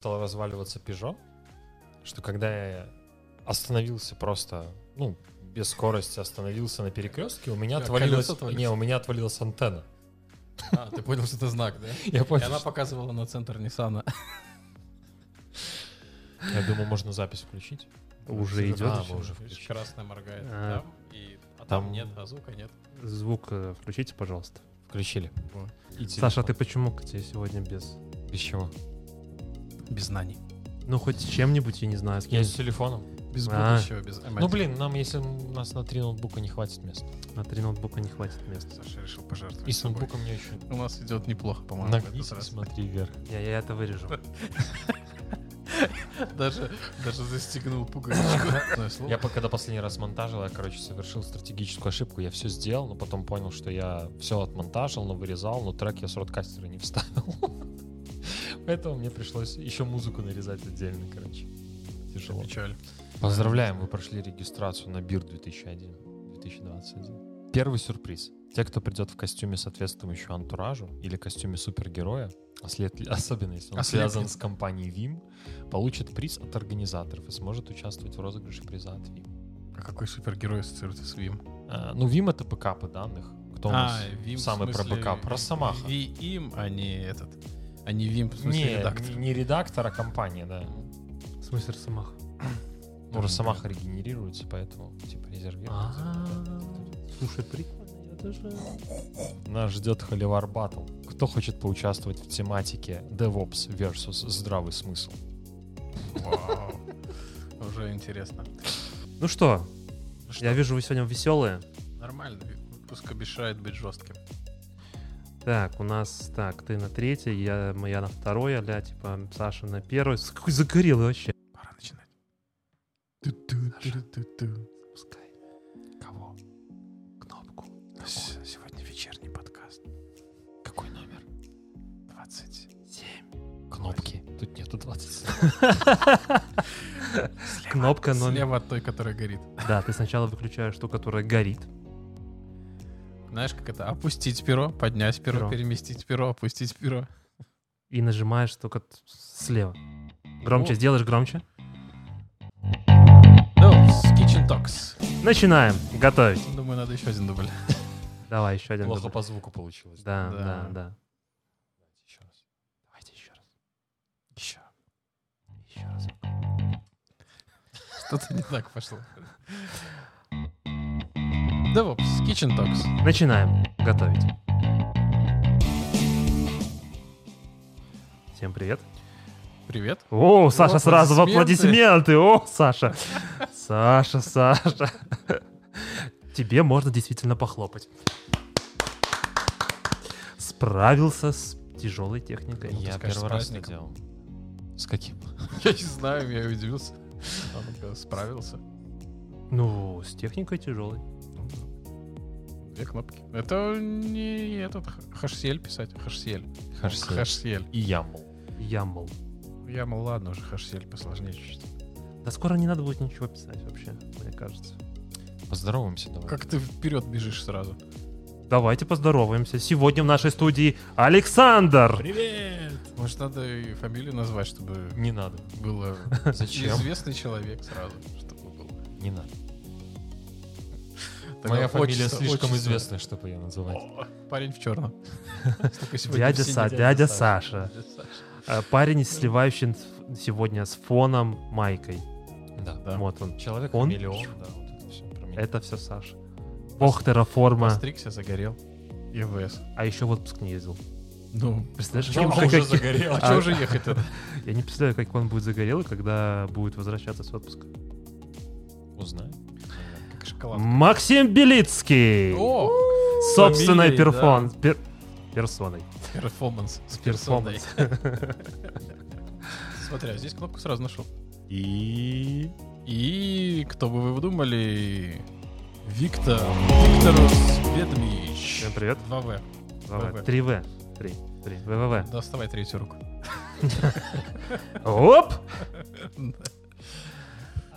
стал разваливаться Peugeot, что когда я остановился просто, ну, без скорости остановился на перекрестке, у меня Что, отвалилась, не, у меня отвалилась антенна. А, ты понял, что это знак, да? Я И понял, она что- показывала на центр Ниссана. я думал, можно запись включить. Уже идет? А, уже. Красная моргает. А. Там, и- а Там- там нет, а звука нет. Звук э, включите, пожалуйста. Включили. И Саша, а ты почему к тебе сегодня без... Без чего? Без знаний. Ну, хоть с чем-нибудь, я не знаю, с Я с телефоном. Без А. будущего, без Ну, блин, нам, если у нас на три ноутбука не хватит места. на три ноутбука не хватит места. Саша решил пожертвовать И с собой. ноутбуком мне еще... У нас идет неплохо, по-моему, Нагнись и смотри вверх. Я, я это вырежу. Даже, даже застегнул пуговичку. Слово. Я когда последний раз монтажил, я, короче, совершил стратегическую ошибку. Я все сделал, но потом понял, что я все отмонтажил, но вырезал, но трек я с роткастера не вставил. Поэтому мне пришлось еще музыку нарезать отдельно, короче. Тяжело. Печаль. Поздравляем, вы прошли регистрацию на БИР 2001, 2021. Первый сюрприз. Те, кто придет в костюме, соответствующему антуражу, или костюме супергероя, ослед- особенно если он Ослеплен. связан с компанией Veeam, получит приз от организаторов и сможет участвовать в розыгрыше приза от Veeam. А какой супергерой ассоциируется с Veeam? А, ну, Veeam — это бэкапы данных. Кто у нас Veeam в самый про смысле бэкап? Про Самаха. Ви им, а не этот. А не Вим, в смысле Не, редактор. не, редактор, а компания, да. В смысле, Росомаха? Ну, Росомаха регенерируется, поэтому, типа, резервируется. Слушай, прикольно, я даже... Нас ждет Холивар Батл. Кто хочет поучаствовать в тематике DevOps versus здравый смысл? Вау. Уже интересно. Ну что, Ну что, я вижу, вы сегодня веселые. Нормально. Выпуск обещает быть жестким. Так, у нас, так, ты на третьей, я, я на второй, а типа, Саша на первой. Какой загорелый вообще. Пора начинать. Ту-ту-ту-ту-ту. Пускай. Кого? Кнопку. С- Сегодня вечерний подкаст. Какой номер? 27. Кнопки. Тут нету 20. Кнопка номер... Слева от той, которая горит. Да, ты сначала выключаешь ту, которая горит. Знаешь, как это? Опустить перо, поднять перо, Перо. переместить перо, опустить перо. И нажимаешь только слева. Громче О. сделаешь, громче. Ну, с Kitchen Talks. Начинаем готовить. Думаю, надо еще один дубль. Давай еще один. Плохо дубль. по звуку получилось. Да, Да. да, да. Еще раз. Давайте еще раз. Еще. Еще раз. Что-то не так пошло. DevOps, Kitchen Talks. Начинаем готовить. Всем привет. Привет. О, Саша сразу в аплодисменты. О, Саша. Саша, Саша. Тебе можно действительно похлопать. Справился с тяжелой техникой. Я скажешь, первый раз это делал. С каким? Я не знаю, я удивился. Справился. Ну, с техникой тяжелой. Две кнопки. Это не этот хашсель писать, хашсель. Хашсель. Хашсель. И. Ямбл. Я, мол, ладно, уже хашсель посложнее чуть-чуть. Да скоро не надо будет ничего писать вообще, мне кажется. Поздороваемся давай. Как ты вперед бежишь сразу? Давайте поздороваемся. Сегодня в нашей студии Александр. Привет! Может, надо и фамилию назвать, чтобы Не надо. было Зачем? известный человек сразу, чтобы был. Не надо. Тогда Моя фамилия отчество- слишком отчество. известная, чтобы ее называть. О, Парень в черном. Дядя. Са, дядя Саша. А, Парень, сливающий сегодня с фоном майкой. Да. Да. Вот он. Человек Он? миллион, да, вот это все. Это все Саша. Бог Terraform а. Постригся, загорел. AWS. А еще в отпуск не ездил. Ну, Представляешь, а уже загорел. а А- что уже ехать тогда? Я не представляю, как он будет загорелый, когда будет возвращаться с отпуска. Узнаем. Как шоколад. Максим Белицкий! О! Собственной фамилией, перфон... пер- персоной. Перформанс. С персоной. Перформанс. Смотри, а здесь кнопку сразу нашел. И... И кто бы вы думали? Виктор. Викторус Ведмич. Всем привет. 2В. 2В. 3В. 3. 3. ВВВ. Доставай третью руку. Оп!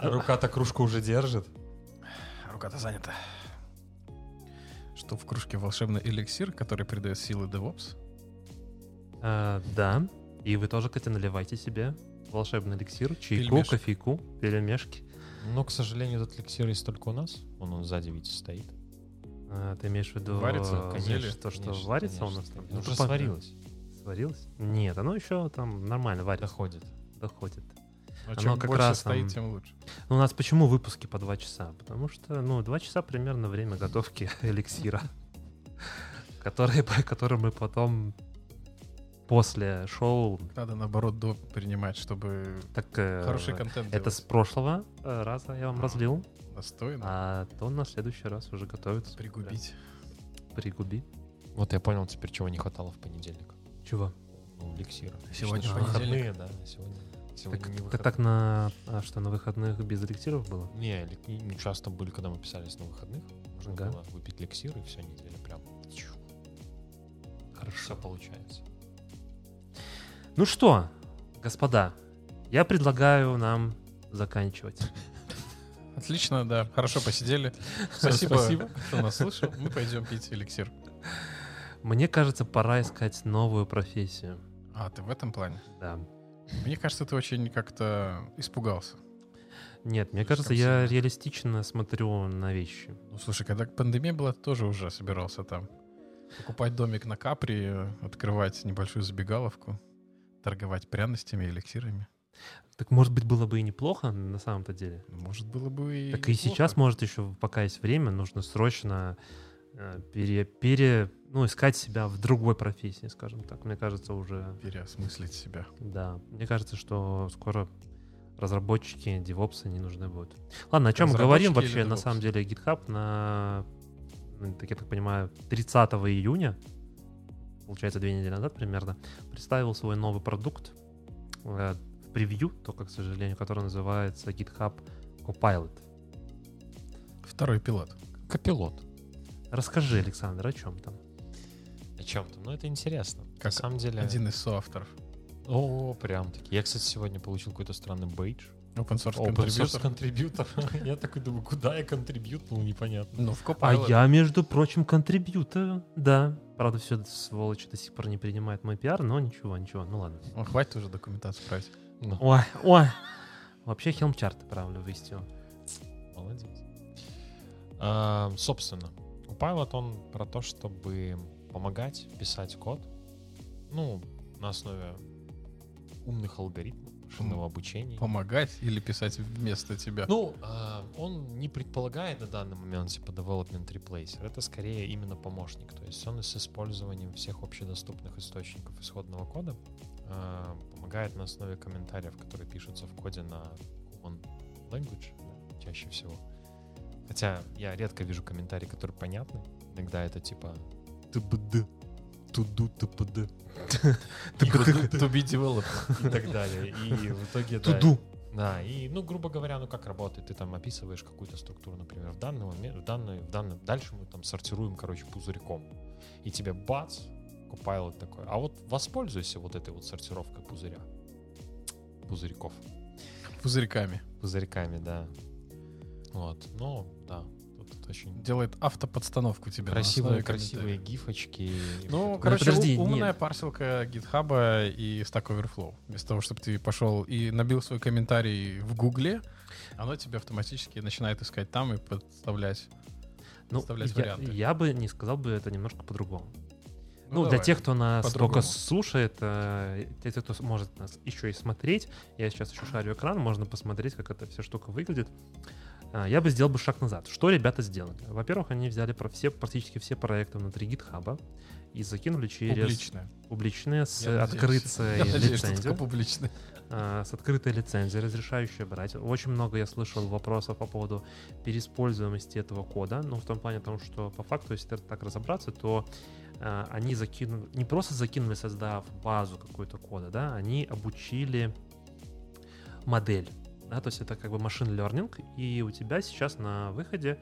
Рука-то кружку уже держит. Рука-то занята. Что в кружке волшебный эликсир, который придает силы DevOps? А, да. И вы тоже, кстати, наливайте себе. волшебный эликсир, чайку, Пельмешек. кофейку, пельмешки. Но, к сожалению, этот эликсир есть только у нас. Он, он сзади ведь стоит. А, ты имеешь в виду Варится, э, зелье? то, что Конечно, варится у конечно. нас там? Ну, Ну, сварилось. Сварилось? Нет, оно еще там нормально варится, Доходит. доходит. А Оно чем как больше раз стоит, тем лучше. Ну, у нас почему выпуски по два часа? Потому что, ну, два часа примерно время готовки эликсира, который, который мы потом после шоу, Надо, наоборот, доп принимать, чтобы так э, хороший контент это с делать. прошлого э, раза я вам разлил, Достойно. а то на следующий раз уже готовится. Пригубить. Прям Пригуби. Вот я понял теперь, чего не хватало в понедельник. Чего? Ну, эликсира. Сегодня понедельник. выходные, да. Сегодня, сегодня Так, не так, выходные. так на а что на выходных без эликсиров было? Не, не, часто были, когда мы писались на выходных. Можно Ага. было выпить эликсир, и все, неделя прям... Хорошо. Все получается. Ну что, господа, я предлагаю нам заканчивать. Отлично, да. Хорошо посидели. Спасибо, Спасибо. что нас слышал. Мы пойдем пить эликсир. Мне кажется, пора искать новую профессию. А, ты в этом плане? Да. Мне кажется, ты очень как-то испугался. Нет, мне кажется, я реалистично смотрю на вещи. Ну, слушай, когда пандемия была, ты тоже уже собирался там покупать домик на Капри, открывать небольшую забегаловку, торговать пряностями, эликсирами. Так может быть было бы и неплохо на самом-то деле. Может, было бы и так и неплохо. сейчас, может, еще пока есть время, нужно срочно пере, пере, ну, искать себя в другой профессии, скажем так. Мне кажется, уже, переосмыслить себя. да. Мне кажется, что скоро разработчики, девопсы не нужны будут. Ладно, о чем мы говорим вообще? На самом деле GitHub на, ну, так я так понимаю, 30 июня, получается, две недели назад примерно, представил свой новый продукт э, в превью, только, к сожалению, который называется GitHub Copilot. Второй пилот. Копилот. Расскажи, Александр, о чем там? О чем там? Ну, это интересно. Как На самом деле... Один из соавторов. О, прям таки. Я, кстати, сегодня получил какой-то странный бейдж. Open source contributor. contributor. Я такой думаю, куда я контрибьютнул, непонятно. Ну, в А я, между прочим, контрибьютор, да. Правда, все сволочи до сих пор не принимает мой пиар, но ничего, ничего, ну ладно. Ну, хватит уже документацию править. Ну, Ой, ой. Вообще хелм-чарты, правда, выстил. молодец. А, собственно, Pilot, он про то, чтобы помогать писать код, ну, на основе умных алгоритмов, машинного обучения. Помогать или писать вместо тебя? Ну, а, он не предполагает на данный момент типа development replacer. Это скорее именно помощник. То есть он с использованием всех общедоступных источников исходного кода а, помогает на основе комментариев, которые пишутся в коде на Human Language да, чаще всего. Хотя я редко вижу комментарии, которые понятны. Иногда это типа ТБД, туду ТПД To be developed. и так далее. И в итоге да, Туду. да, и, ну, грубо говоря, ну, как работает? Ты там описываешь какую-то структуру, например, в данный момент, в данный, в данный, дальше мы там сортируем, короче, пузырьком. И тебе бац, Copilot такой, а вот воспользуйся вот этой вот сортировкой пузыря. Пузырьков. Пузырьками. Пузырьками, да. Вот, ну, да. Тут очень Делает автоподстановку тебе. красивые, красивые гифочки. Ну, Вот короче, подожди, у- умная нет. парсилка GitHub и Stack Overflow. Вместо того, чтобы ты пошел и набил свой комментарий в Гугле, оно тебе автоматически начинает искать там и подставлять. Ну, Подставлять я, варианты. я бы не сказал бы это немножко по-другому. Ну, Ну, для тех, кто нас только слушает, э, для тех, кто может нас еще и смотреть, я сейчас еще шарю экран, можно посмотреть, как эта вся штука выглядит. А, Я бы сделал бы шаг назад. Что ребята сделали? Во-первых, они взяли про все, практически все проекты внутри GitHub и закинули через публичные с Я надеюсь. открытой надеюсь, лицензией. а, с открытой лицензией, разрешающей брать. Очень много я слышал вопросов по поводу переиспользуемости этого кода. Ну, в том плане том, что по факту, если так разобраться, то а, они закинули, не просто закинули, создав базу какой-то кода, да, они обучили модель. Да, то есть это как бы машин learning, и у тебя сейчас на выходе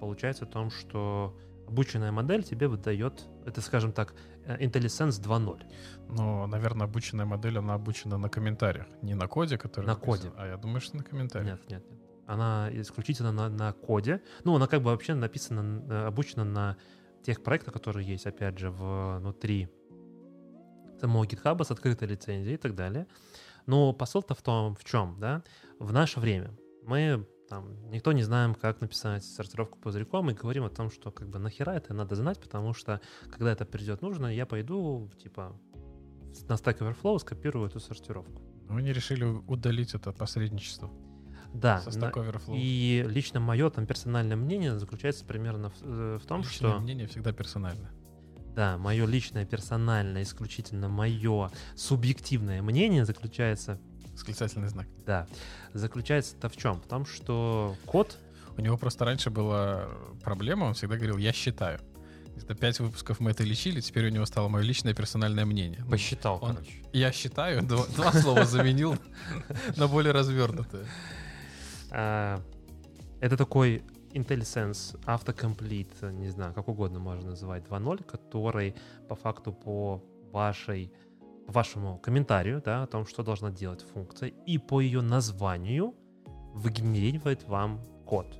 получается о том, что обученная модель тебе выдает, это, скажем так, э, IntelliSense 2.0. Но, наверное, обученная модель, она обучена на комментариях. Не на коде, который На написан, коде. А я думаю, что на комментариях. Нет, нет, нет. Она исключительно на, на коде. Ну, она как бы вообще написана, э, обучена на тех проектах, которые есть, опять же, внутри самого GitHub с открытой лицензией и так далее. Но посыл-то в том, в чем, да, в наше время мы там, никто не знаем, как написать сортировку пузырьком, и говорим о том, что как бы нахера это надо знать, потому что когда это придет нужно, я пойду, типа, на Stack Overflow скопирую эту сортировку. Ну, Они решили удалить это посредничество Да, со на- Stack Overflow. и лично мое там персональное мнение заключается примерно в, э, в том, Личное что... мнение всегда персонально. Да, мое личное, персональное, исключительно мое субъективное мнение заключается, Восклицательный знак. да, заключается-то в чем? В том, что код, У него просто раньше была проблема, он всегда говорил, я считаю. Где-то пять выпусков мы это лечили, теперь у него стало мое личное персональное мнение. Ну, Посчитал, Он- короче. Я считаю, два, два слова заменил на более развернутое. а, это такой IntelliSense Autocomplete, не знаю, как угодно можно называть, 2.0, который по факту по вашей по вашему комментарию, да, о том, что должна делать функция, и по ее названию выгенерирует вам код.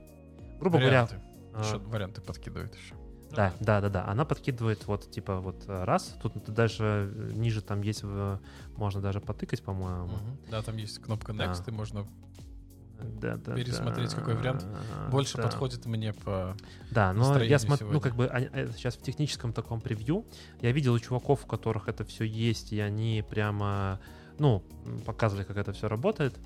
Грубо Варианты. говоря, а, Еще варианты подкидывает еще. Да, да, да, да. Она подкидывает вот типа вот э, раз. Тут дальше э, ниже там есть, можно даже потыкать, по-моему. Да, там есть кнопка Да. Next, и можно Да, да, Пересмотреть, да. какой вариант больше Да. подходит мне по... Да, но я смотрю, ну как бы сейчас в техническом таком превью. Я видел у чуваков, у которых это все есть, и они прямо, ну, показывали, как это все работает.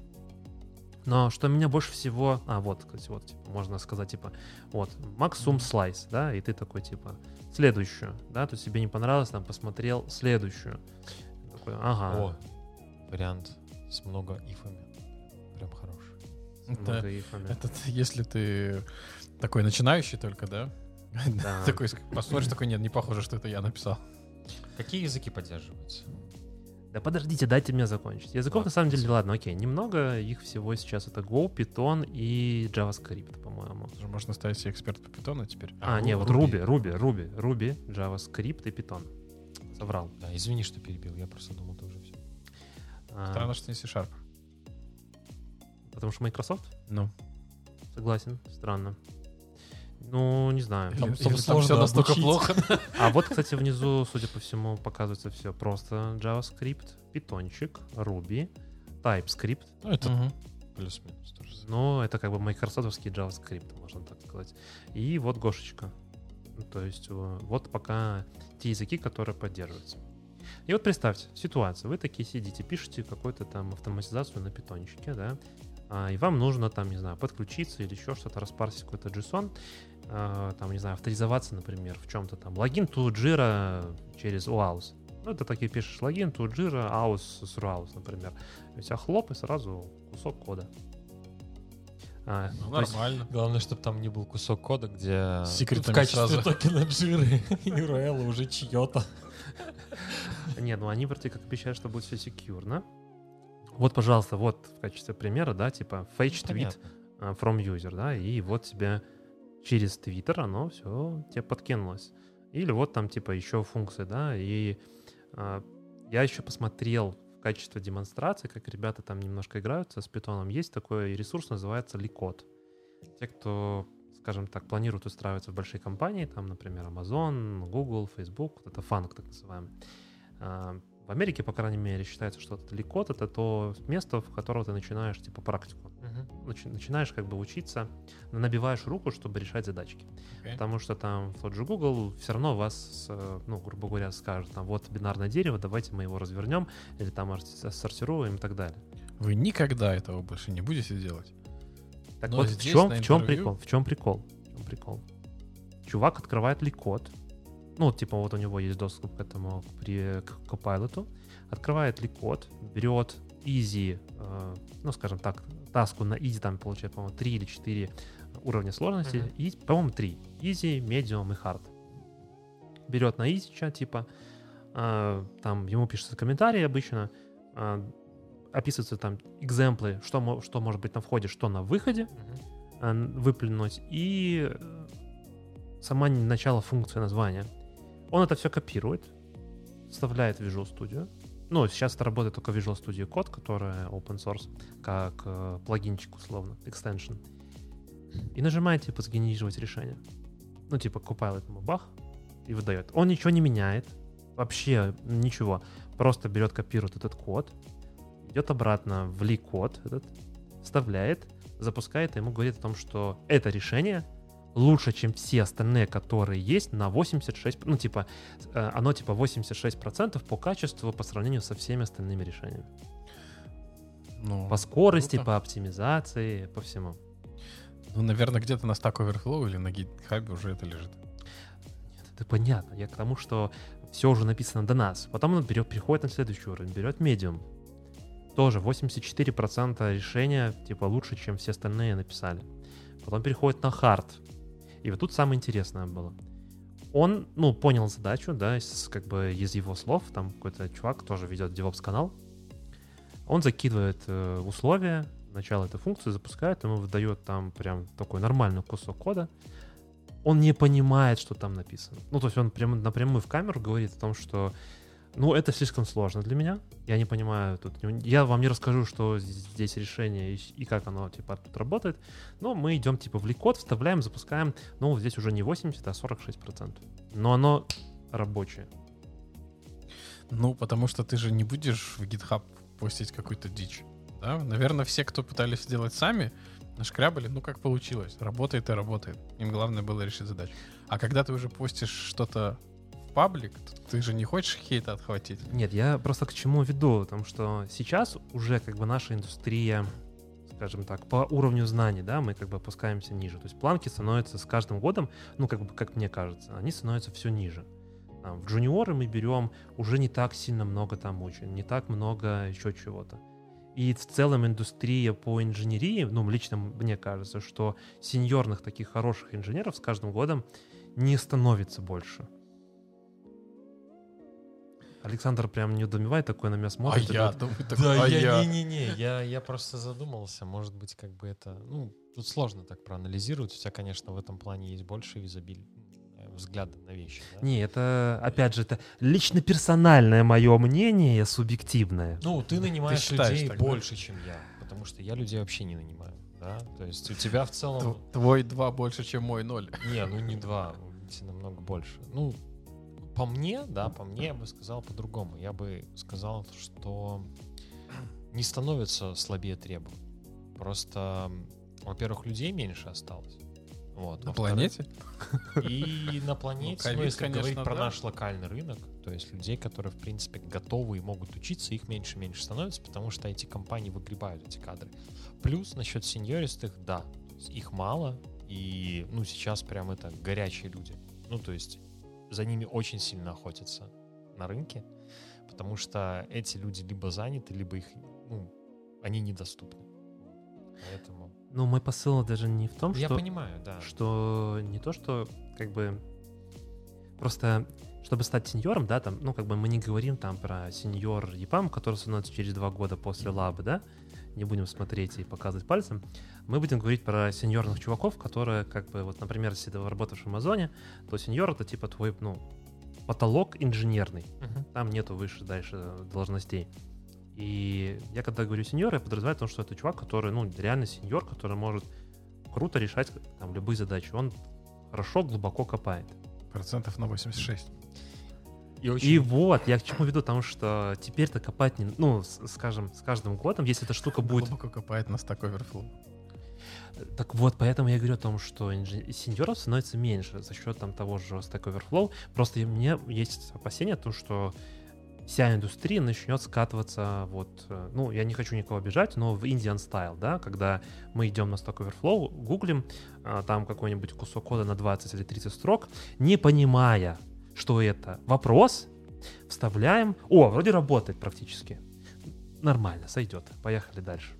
Но что меня больше всего... А, вот, кстати, вот, типа, можно сказать, типа, вот, максимум слайс, да, и ты такой, типа, следующую, да, то есть тебе не понравилось, там, посмотрел следующую. Такой, ага. О, вариант с много ифами. Это, это ты- если ты такой начинающий только, да? Да. Такой, посмотришь, такой, нет, не похоже, что это я написал. Какие языки поддерживаются? Да подождите, дайте мне закончить. Языков Ладно, на самом деле, ладно, окей, немного их всего сейчас это Go, Python и JavaScript, по-моему. Можно стать себе эксперт по питону теперь. А, не, вот Ruby, Ruby, Ruby, Ruby, JavaScript и Python. Соврал. Да, извини, что перебил. Я просто думал, ты уже все. А, Странно, что не C-Sharp. Потому что Microsoft? Ну, Согласен, странно. Ну, не знаю. или, Там- или там там сложно все настолько обучить. плохо. А вот, кстати, внизу, судя по всему, показывается все просто. JavaScript, питончик, Ruby, TypeScript. Ну, это Мгм. плюс-минус тоже. Но это как бы майкрософтовский JavaScript, можно так сказать. И вот Гошечка. Ну, То есть э, вот пока те языки, которые поддерживаются. И вот представьте ситуацию. Вы такие сидите, пишете какую-то там автоматизацию на питончике, да, и вам нужно там, не знаю, подключиться или еще что-то, распарсить какой-то JSON, а, там, не знаю, авторизоваться, например, в чем-то там. Логин to Jira через OAuth. Ну, это такие пишешь логин to Jira, AUS с RAUS, например. И у тебя хлоп, и сразу кусок кода. А, Ну, то есть- Нормально. Главное, чтобы там не был кусок кода, где С секретами в качестве сразу. токена жиры URL уже чье-то. Нет, ну они вроде как обещают, что будет все секьюрно. Вот, пожалуйста, вот в качестве примера, да, типа fetch tweet Понятно. а, from user, да, и вот тебе через Twitter оно все тебе подкинулось. Или вот там типа еще функции, да, и а, я еще посмотрел в качестве демонстрации, как ребята там немножко играются с питоном. Есть такой ресурс, называется Licode. Те, кто, скажем так, планируют устраиваться в большие компании, там, например, Amazon, Google, Facebook, вот это фанк так называемый. А, В Америке, по крайней мере, считается, что Licode — это то место, в котором ты начинаешь, типа, практику. Мгм. Начи- Начинаешь как бы учиться, набиваешь руку, чтобы решать задачки. Окей. Потому что там в тот же Google все равно вас, ну, грубо говоря, скажут, там, вот бинарное дерево, давайте мы его развернем, или там сортируем и так далее. Вы никогда этого больше не будете делать. Так Но вот, в чем, в чем интервью- прикол? В чем прикол? В чем прикол? Чувак открывает ликод. Ну, типа, вот у него есть доступ к этому, к, при, к Copilot. Открывает ликод, берет easy, э, ну, скажем так, таску на easy, там получает, по-моему, 3 или 4 уровня сложности. Мгм. И, по-моему, 3. Easy, medium и hard. Берет на easy, ча, типа, э, там ему пишется комментарий обычно, э, описываются там экземплы, что, что может быть на входе, что на выходе, Мгм. э, выплюнуть, и э, сама начало функции названия. Он это все копирует, вставляет в Visual Studio. Ну, сейчас это работает только Visual Studio Code, которая open source, как э, плагинчик условно, extension. И нажимает, типа, сгенерировать решение. Ну, типа, Copilot ему бах, и выдает. Он ничего не меняет, вообще ничего. Просто берет, копирует этот код, идет обратно в ли-код этот, вставляет, запускает, и ему говорит о том, что это решение лучше, чем все остальные, которые есть, на 86, ну, типа, э, оно типа 86% по качеству по сравнению со всеми остальными решениями. Ну, По скорости, круто. по оптимизации, по всему. Ну, наверное, где-то на Stack Overflow или на GitHub уже это лежит. Это понятно. Я к тому, что все уже написано до нас. Потом он берет, переходит на следующий уровень, берет Medium. Тоже 84% решения, типа, лучше, чем все остальные написали. Потом переходит на Hard. И вот тут самое интересное было. Он, ну, понял задачу, да, из, как бы из его слов, там какой-то чувак тоже ведет DevOps канал. Он закидывает э, условия, начало этой функции, запускает, ему выдает там прям такой нормальный кусок кода. Он не понимает, что там написано. Ну, то есть он прямо напрямую в камеру говорит о том, что ну, это слишком сложно для меня. Я не понимаю тут. Я вам не расскажу, что здесь решение и, и как оно типа тут работает. Но мы идем типа в ликод, вставляем, запускаем. Ну, здесь уже не 80, а 46%. Но оно рабочее. Ну, потому что ты же не будешь в GitHub постить какую-то дичь. Да? Наверное, все, кто пытались сделать сами, нашкрябали, ну как получилось. Работает и работает. Им главное было решить задачу. А когда ты уже постишь что-то паблик, ты же не хочешь хейта отхватить. Нет, я просто к чему веду, потому что сейчас уже как бы наша индустрия, скажем так, по уровню знаний, да, мы как бы опускаемся ниже. То есть планки становятся с каждым годом, ну как бы, как мне кажется, они становятся все ниже. Там, в джуниоры мы берем уже не так сильно много там учим, не так много еще чего-то. И в целом индустрия по инженерии, ну, лично мне кажется, что сеньорных таких хороших инженеров с каждым годом не становится больше. Александр прям не удумевает такой на меня А смотрит. и я говорит, думаю, такой, Да, а я, я. не-не-не, я, я просто задумался, может быть, как бы это, ну, тут сложно так проанализировать, у тебя, конечно, в этом плане есть больше визабиль, э, взгляда на вещи, да? Не, это, опять же, это лично персональное мое мнение, субъективное. Ну, ты нанимаешь считаешь людей так, да? больше, чем я, потому что я людей вообще не нанимаю, да? То есть у тебя в целом... Тв- Твой два больше, чем мой ноль. Не, ну не два, намного больше. Ну, по мне, да, по мне я бы сказал по-другому. Я бы сказал, что не становится слабее требований. Просто, во-первых, людей меньше осталось. Вот. На планете? И на планете, ну, ковид, если конечно, говорить про да. наш локальный рынок, то есть людей, которые, в принципе, готовы и могут учиться, их меньше и меньше становится, потому что эти компании выгребают эти кадры. Плюс насчет сеньористых, да, их мало, и, ну, сейчас прям это горячие люди. Ну, то есть за ними очень сильно охотятся на рынке, потому что эти люди либо заняты, либо их, ну, они недоступны. Поэтому... Ну, мой посыл даже не в том, Я что, понимаю, да. что не то, что как бы просто чтобы стать сеньором, да, там, ну, как бы мы не говорим там про сеньор ЕПАМ, который становится через два года после лабы, да, не будем смотреть и показывать пальцем, мы будем говорить про сеньорных чуваков, которые, как бы, вот, например, если ты работаешь в Амазоне, то сеньор это типа твой, ну, потолок инженерный, Мгм. там нету выше дальше должностей. И я когда говорю сеньор, я подразумеваю то, что это чувак, который, ну, реально сеньор, который может круто решать там любые задачи. Он хорошо, глубоко копает. Процентов на 86. И очень И вот, я к чему веду, потому что теперь-то копать не... Ну, скажем, с каждым годом, если эта штука будет... Глубоко копает на Stack Overflow. Так вот, поэтому я говорю о том, что инжи- сеньоров становится меньше за счет там того же Stack Overflow. Просто и мне есть опасение, то, что вся индустрия начнет скатываться вот, э, ну, я не хочу никого обижать, но в Indian style, да, когда мы идем на Stack Overflow, гуглим а, там какой-нибудь кусок кода на 20 или 30 строк, не понимая, что это вопрос, вставляем, о, вроде работает практически. Нормально, сойдет. Поехали дальше.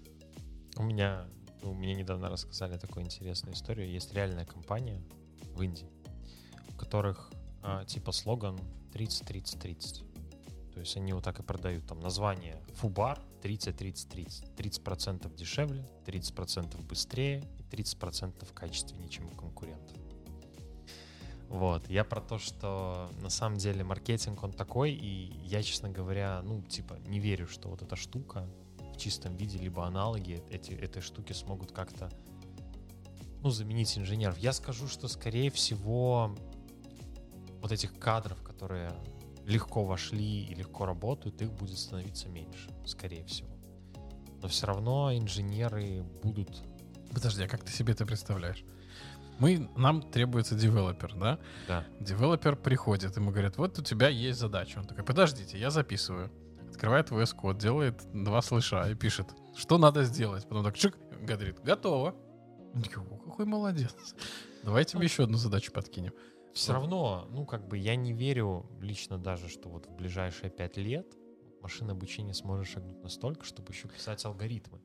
У меня, ну, мне недавно рассказали такую интересную историю. Есть реальная компания в Индии, у которых а, типа слоган 30-30-30. То есть они вот так и продают. Там название Фубар 30-30-30. 30% дешевле, 30% быстрее и 30% качественнее, чем у конкурентов. Вот. Я про то, что на самом деле маркетинг он такой, и я, честно говоря, ну, типа, не верю, что вот эта штука в чистом виде, либо аналоги эти, этой штуки смогут как-то ну, заменить инженеров. Я скажу, что, скорее всего, вот этих кадров, которые легко вошли и легко работают, их будет становиться меньше, скорее всего. но все равно инженеры будут... Подожди, а как ты себе это представляешь? Мы, нам требуется девелопер, да? Да. Девелопер приходит, ему говорят, вот у тебя есть задача. Он такой, подождите, я записываю. Открывает VS Code, делает два слэша и пишет, что надо сделать. Потом так чик, говорит, готово. «О, какой молодец. Давай тебе еще одну задачу подкинем. Все равно, ну, как бы я не верю лично даже, что вот в ближайшие пять лет машинное обучение сможет шагнуть настолько, чтобы еще писать алгоритмы.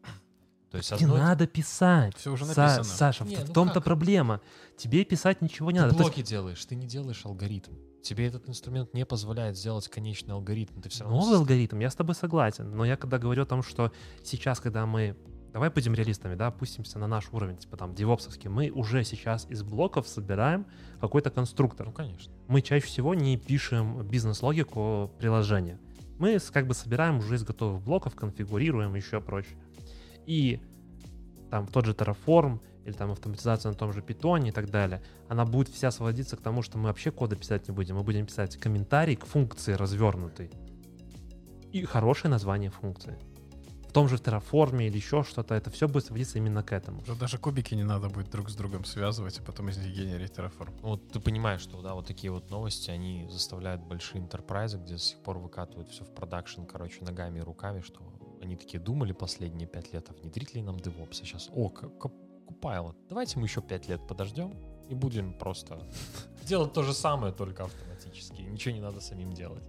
То есть Не одно... надо писать. Все уже Са- написано. Саша, Не, в ну том-то как? проблема. Тебе писать ничего не Ты надо. Есть блоки делаешь, ты не делаешь алгоритм. Тебе этот инструмент не позволяет сделать конечный алгоритм. Ты все равно... Новый с- алгоритм, я с тобой согласен. Но я когда говорю о том, что сейчас, когда мы... Давай будем реалистами, да, опустимся на наш уровень, типа там, девопсовский. Мы уже сейчас из блоков собираем какой-то конструктор. Ну, конечно. Мы чаще всего не пишем бизнес-логику приложения. Мы как бы собираем уже из готовых блоков, конфигурируем и еще прочее. И там тот же Terraform или там автоматизация на том же Python и так далее, она будет вся сводиться к тому, что мы вообще кода писать не будем. Мы будем писать комментарий к функции развернутой. И хорошее название функции. В том же Terraform или еще что-то, это все будет сводиться именно к этому. Уже даже кубики не надо будет друг с другом связывать, а потом из них генерить Terraform. Ну, Вот ты понимаешь, что да, вот такие вот новости, они заставляют большие интерпрайзы, где до сих пор выкатывают все в продакшн, короче, ногами и руками, что они такие думали последние пять лет, а внедрить ли нам DevOps? А сейчас, о, как Copilot, давайте мы еще пять лет подождем и будем просто делать то же самое, только автоматически. Ничего не надо самим делать.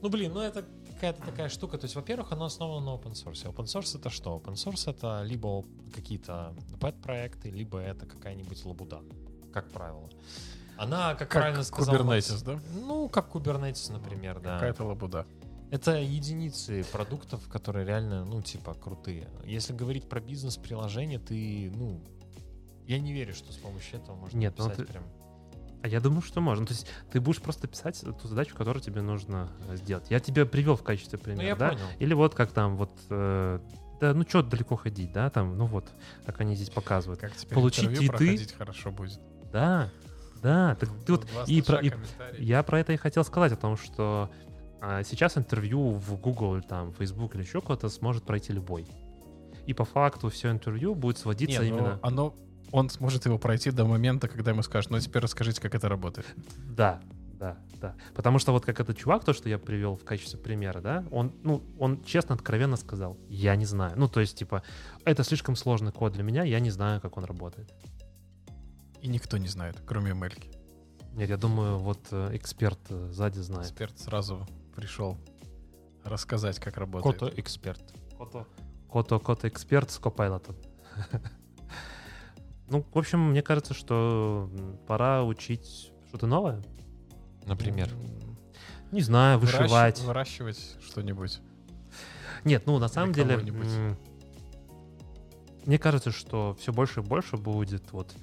Ну, блин, ну это какая-то такая штука. То есть, во-первых, оно основано на open source. Open source это что? Open source это либо какие-то pet-проекты, либо это какая-нибудь лабуда, как правило. Она, как, правильно Как сказал Макс, Kubernetes, да? Ну, как Kubernetes, например, да. Какая-то лабуда. Это единицы продуктов, которые реально, ну, типа, крутые. Если говорить про бизнес-приложение, ты, ну, я не верю, что с помощью этого можно Нет, ну написать ты- прям... А я думаю, что можно. То есть ты будешь просто писать ту задачу, которую тебе нужно э, сделать. Я тебе привел в качестве Ну, примера, я да? понял. Или вот как там, вот, э, да, ну что далеко ходить, да, там, ну вот, как они здесь показывают. Как теперь Получить твиты. проходить хорошо будет. Да, да, так ты вот, и, про- и я про это и хотел сказать, о том, что а, сейчас интервью в Google, там, Facebook или еще куда-то сможет пройти любой. И по факту все интервью будет сводиться Не, ну, именно... оно, он сможет его пройти до момента, когда ему скажут, ну теперь расскажите, как это работает. Да, да, да. Потому что вот как этот чувак, то, что я привел в качестве примера, да, он, ну, он честно, откровенно сказал, я не знаю. Ну, то есть, типа, это слишком сложный код для меня, я не знаю, как он работает. И никто не знает, кроме Мельки. Нет, я думаю, вот э, эксперт э, сзади знает. Эксперт сразу пришел рассказать, как работает. Кото эксперт. Кото, Кото, Кото эксперт с Copilot. Ну, в общем, мне кажется, что пора учить что-то новое. Например. Не знаю, выращ- вышивать. Выращивать что-нибудь. Нет, ну на самом деле, мне кажется, что все больше и больше будет вот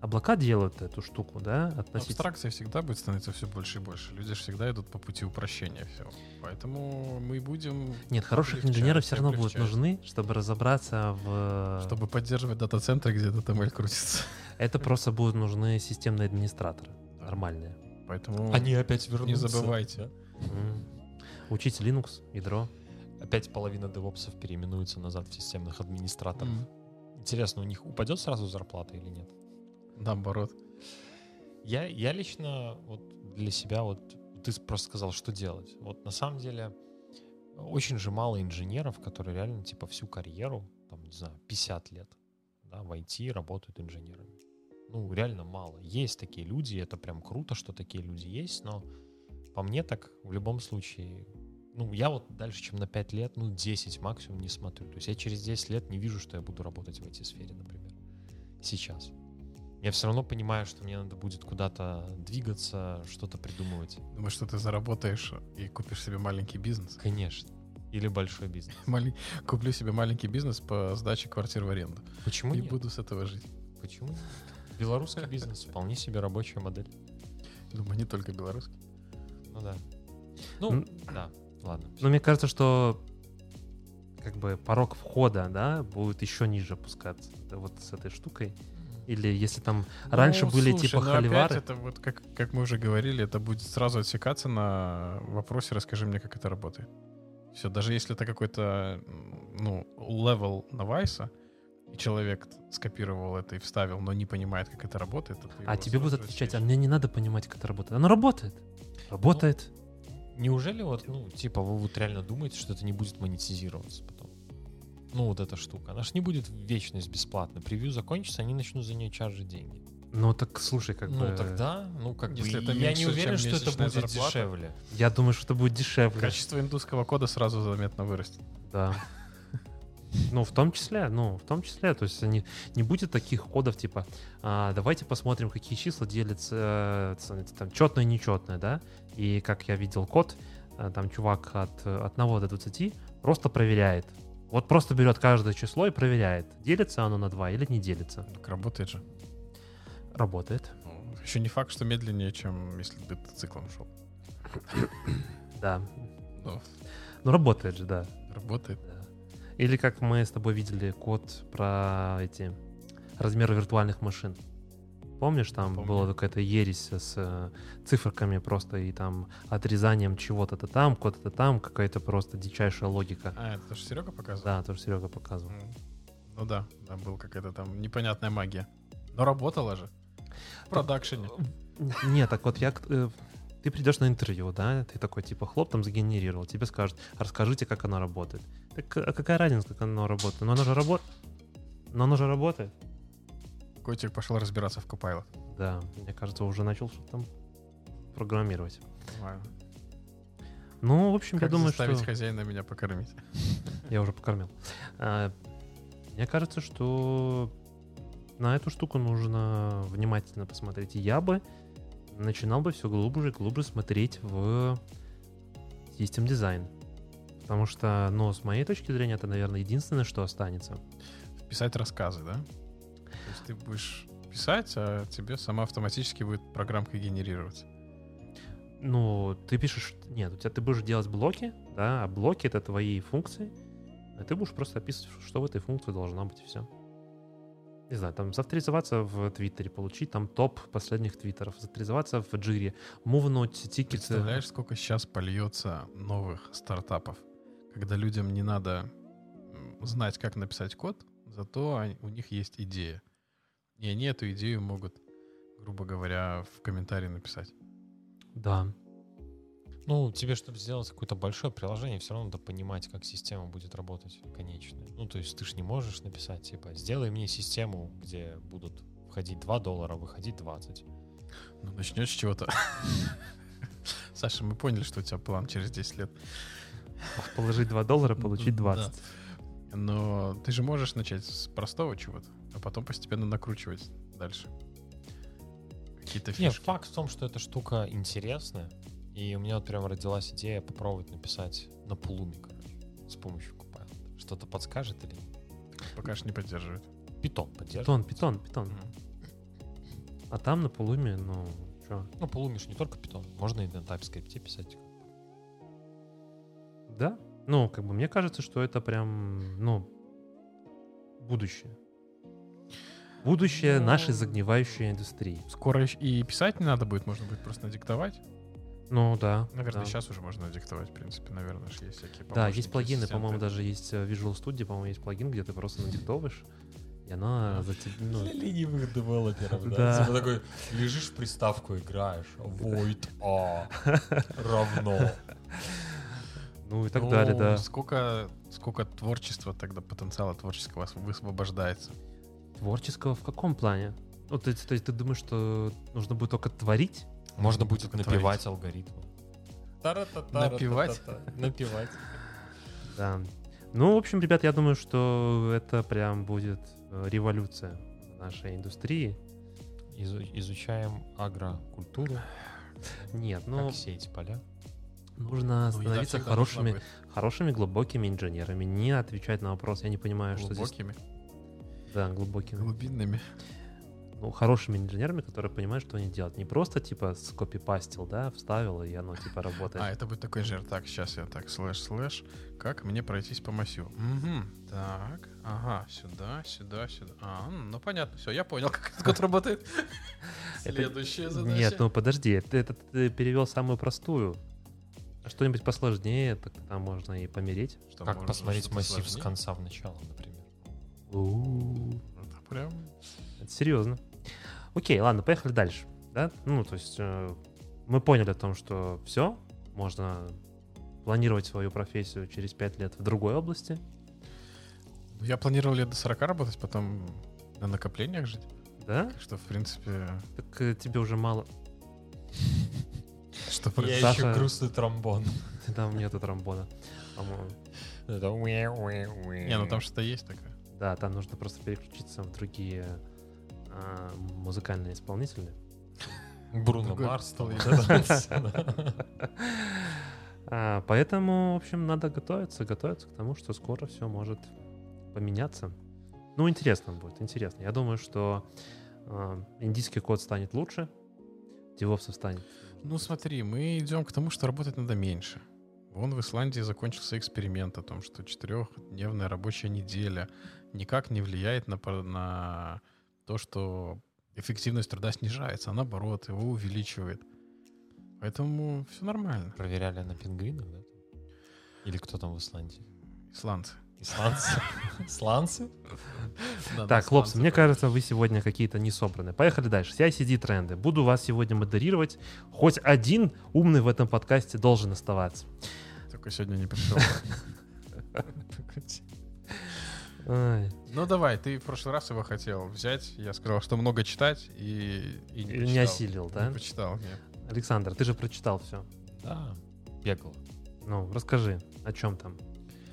облака делают эту штуку, да, относительно. Абстракция всегда будет становиться все больше и больше. Люди же всегда идут по пути упрощения всего. Поэтому мы будем, Нет, хороших инженеров все равно будут облегчают. нужны, чтобы разобраться в. чтобы поддерживать дата-центры, где DataML крутится. Это просто будут нужны системные администраторы нормальные. Поэтому Они опять вернутся. не забывайте. Учить Linux, ядро. Опять половина девопсов переименуется назад в системных администраторов. Интересно, у них упадет сразу зарплата или нет? Наоборот. Я, я лично вот для себя вот ты просто сказал, что делать. Вот на самом деле очень же мало инженеров, которые реально типа всю карьеру, там, не знаю, 50 лет да, в IT работают инженерами. Ну, реально мало. Есть такие люди, это прям круто, что такие люди есть, но по мне так в любом случае, ну, я вот дальше, чем на 5 лет, ну, 10 максимум не смотрю. То есть я через 10 лет не вижу, что я буду работать в IT-сфере, например. Сейчас. Я все равно понимаю, что мне надо будет куда-то двигаться, что-то придумывать. Думаешь, что ты заработаешь и купишь себе маленький бизнес? Конечно. Или большой бизнес. Куплю себе маленький бизнес по сдаче квартир в аренду. Почему и нет? буду с этого жить. Почему нет? Белорусский бизнес вполне себе рабочая модель. Думаю, не только белорусский. Ну да. Ну, М. да. Ладно. Но мне кажется, что как бы порог входа, да, будет еще ниже опускаться вот с этой штукой. Или если там раньше Ну, были слушай, типа ну опять холивары. это вот, как, как мы уже говорили, это будет сразу отсекаться на вопросе «расскажи мне, как это работает». Все, даже если это какой-то, ну, level novice а, и человек скопировал это и вставил, но не понимает, как это работает, А тебе будут отвечать, а мне не надо понимать, как это работает. Оно работает. Работает. Неужели вот, ну, типа, вы вот реально думаете, что это не будет монетизироваться? Ну, вот эта штука. Она ж не будет в вечность бесплатно. Превью закончится, они начнут за нее чаржить деньги. Ну так слушай, как ну, бы... тогда, ну, как Если бы, это я меньше, не уверен, чем что это будет зарплата. дешевле. Я думаю, что это будет дешевле. Качество индусского кода сразу заметно вырастет. Да. Ну, в том числе, ну, в том числе, то есть не, не будет таких кодов, типа, а, давайте посмотрим, какие числа делятся, э, там, четное и нечетное, да, и как я видел код, э, там чувак от, э, от 1 до 20 просто проверяет. Вот просто берет каждое число и проверяет, делится оно на 2 или не делится. Так работает же. Работает, Еще не факт, что медленнее, чем если бы ты циклом шел. да. Но Ну, работает же, да. работает. Да. Или как мы с тобой видели код про эти размеры виртуальных машин. Помнишь, там Помню. была какая-то ересь с э, циферками просто и там отрезанием чего-то-то там, куда-то там, какая-то просто дичайшая логика. А, это же Серега показывал? Да, тоже Серега показывал. Ну да, там была какая-то там непонятная магия. Но работала же. В продакшене. Нет, так вот я... э, Ты придешь на интервью, да, ты такой типа хлоп там сгенерировал, тебе скажут, расскажите, как оно работает. Так а какая разница, как оно работает? Но оно же работает. Но оно же работает. Котик пошел разбираться в Copilot. Да, мне кажется, уже начал что-то там программировать. Нормально. Ну, в общем, я Как думаю, заставить что... хозяина меня покормить? Я уже покормил. А, Мне кажется, что на эту штуку нужно внимательно посмотреть. Я бы начинал бы все глубже и глубже смотреть в систем дизайн. Потому что, ну, с моей точки зрения, это, наверное, единственное, что останется. Писать рассказы, да? То есть ты будешь писать, а тебе сама автоматически будет программка генерировать. Ну, ты пишешь... Нет, у тебя ты будешь делать блоки, да, а блоки — это твои функции. А ты будешь просто описывать, что в этой функции должна быть, и все. Не знаю, там завторизоваться в Твиттере, получить там топ последних твиттеров, завторизоваться в Джире, мувнуть тикеты. Представляешь, сколько сейчас польется новых стартапов, когда людям не надо знать, как написать код, зато они- у них есть идея. И они эту идею могут, грубо говоря, в комментарии написать. Да. Ну, тебе, чтобы сделать какое-то большое приложение, все равно надо понимать, как система будет работать конечная. Ну, то есть ты же не можешь написать, типа, сделай мне систему, где будут входить 2 доллара, выходить 20. Ну, начнешь с чего-то. Саша, мы поняли, что у тебя план через 10 лет. Положить 2 доллара, получить Да. 20. Но ты же можешь начать с простого чего-то, а потом постепенно накручивать дальше. Какие-то Не, фишки. факт в том, что эта штука интересная. И у меня вот прям родилась идея попробовать написать на Пулуме, короче, с помощью Copilot. Что-то подскажет или нет? Пока что не поддерживает. Питон поддержит. Питон, питон, питон. Мгм. А там на полуме, ну, что? Ну, Pulumi ж не только питон. Можно и на TypeScript писать. Да. Ну, как бы мне кажется, что это прям, ну, будущее. Будущее Ну, нашей загнивающей индустрии. Скоро и писать не надо будет, можно будет просто надиктовать. Ну да. Наверное, да. сейчас уже можно диктовать, в принципе, наверное, же есть всякие Да, есть плагины, по-моему, даже есть э, Visual Studio, по-моему, есть плагин, где ты просто надиктовываешь, и она за тебя, ну, ленивых девелоперов, да? Типа такой, лежишь в приставку, играешь, void a равно. Ну и так Ну, далее, да. Сколько, сколько творчества тогда, потенциала творческого высвобождается. Творческого в каком плане? Ну, ты, то есть ты думаешь, что нужно будет только творить? Можно Можно будет только напевать алгоритмы. Напевать? Напевать. Да. Ну, в общем, ребят, я думаю, что это прям будет э, революция в нашей индустрии. Изу- Изучаем агрокультуру, Нет, ну, как сеять поля. Нужно Ну, становиться хорошими, хорошими глубокими инженерами, не отвечать на вопрос. Я не понимаю, быть что здесь... глубокими, Да, глубокими. глубинными. Ну, хорошими инженерами, которые понимают, что они делают. Не просто, типа, скопипастил, да, вставил, и оно, типа, работает. А, это будет такой инженер. Так, сейчас я так, слэш, слэш. Как мне пройтись по массиву? Мгм. Так, ага, сюда, сюда, сюда. А, м, ну понятно, все, я понял, как этот код работает. Следующая задача. Нет, ну подожди, ты перевел самую простую. А Что-нибудь посложнее, так там можно и помереть. Что Как можно посмотреть массив с сложнее. конца в начало, например. У-у-у. Это прям... Это серьезно. Окей, ладно, поехали дальше. Да? Ну, то есть э, мы поняли о том, что все, можно планировать свою профессию через 5 лет в другой области. Я планировал лет до 40 работать, потом на накоплениях жить. Да? Так что, в принципе, Так э, тебе уже мало. Что Я? Саша- еще грустный тромбон. Там нету тромбона. по-моему. Это. Не, ну там что-то есть такое. Да, там нужно просто переключиться в другие а, музыкальные исполнители. Бруно Марс. А, поэтому, в общем, надо готовиться, готовиться к тому, что скоро все может поменяться. Ну, интересно будет, интересно. Я думаю, что а, индийский код станет лучше, девопсов станет. Ну смотри, мы идем к тому, что работать надо меньше. Вон в Исландии закончился эксперимент о том, что четырехдневная рабочая неделя никак не влияет на, на то, что эффективность труда снижается, а наоборот, его увеличивает. Поэтому все нормально. Проверяли на пингвинах, да? Или кто там в Исландии? Исландцы. Исландцы? Да, Так, хлопцы, мне кажется, вы сегодня какие-то не собраны. Поехали дальше. CICD-тренды. Буду вас сегодня модерировать. Хоть один умный в этом подкасте должен оставаться. Только сегодня не пришел. Ай, Ну давай, ты в прошлый раз его хотел взять. Я сказал, что много читать и, и не, Не почитал. осилил, да? Не почитал, нет. Александр, ты же прочитал все. Да, бегал. Ну, расскажи, о чем там.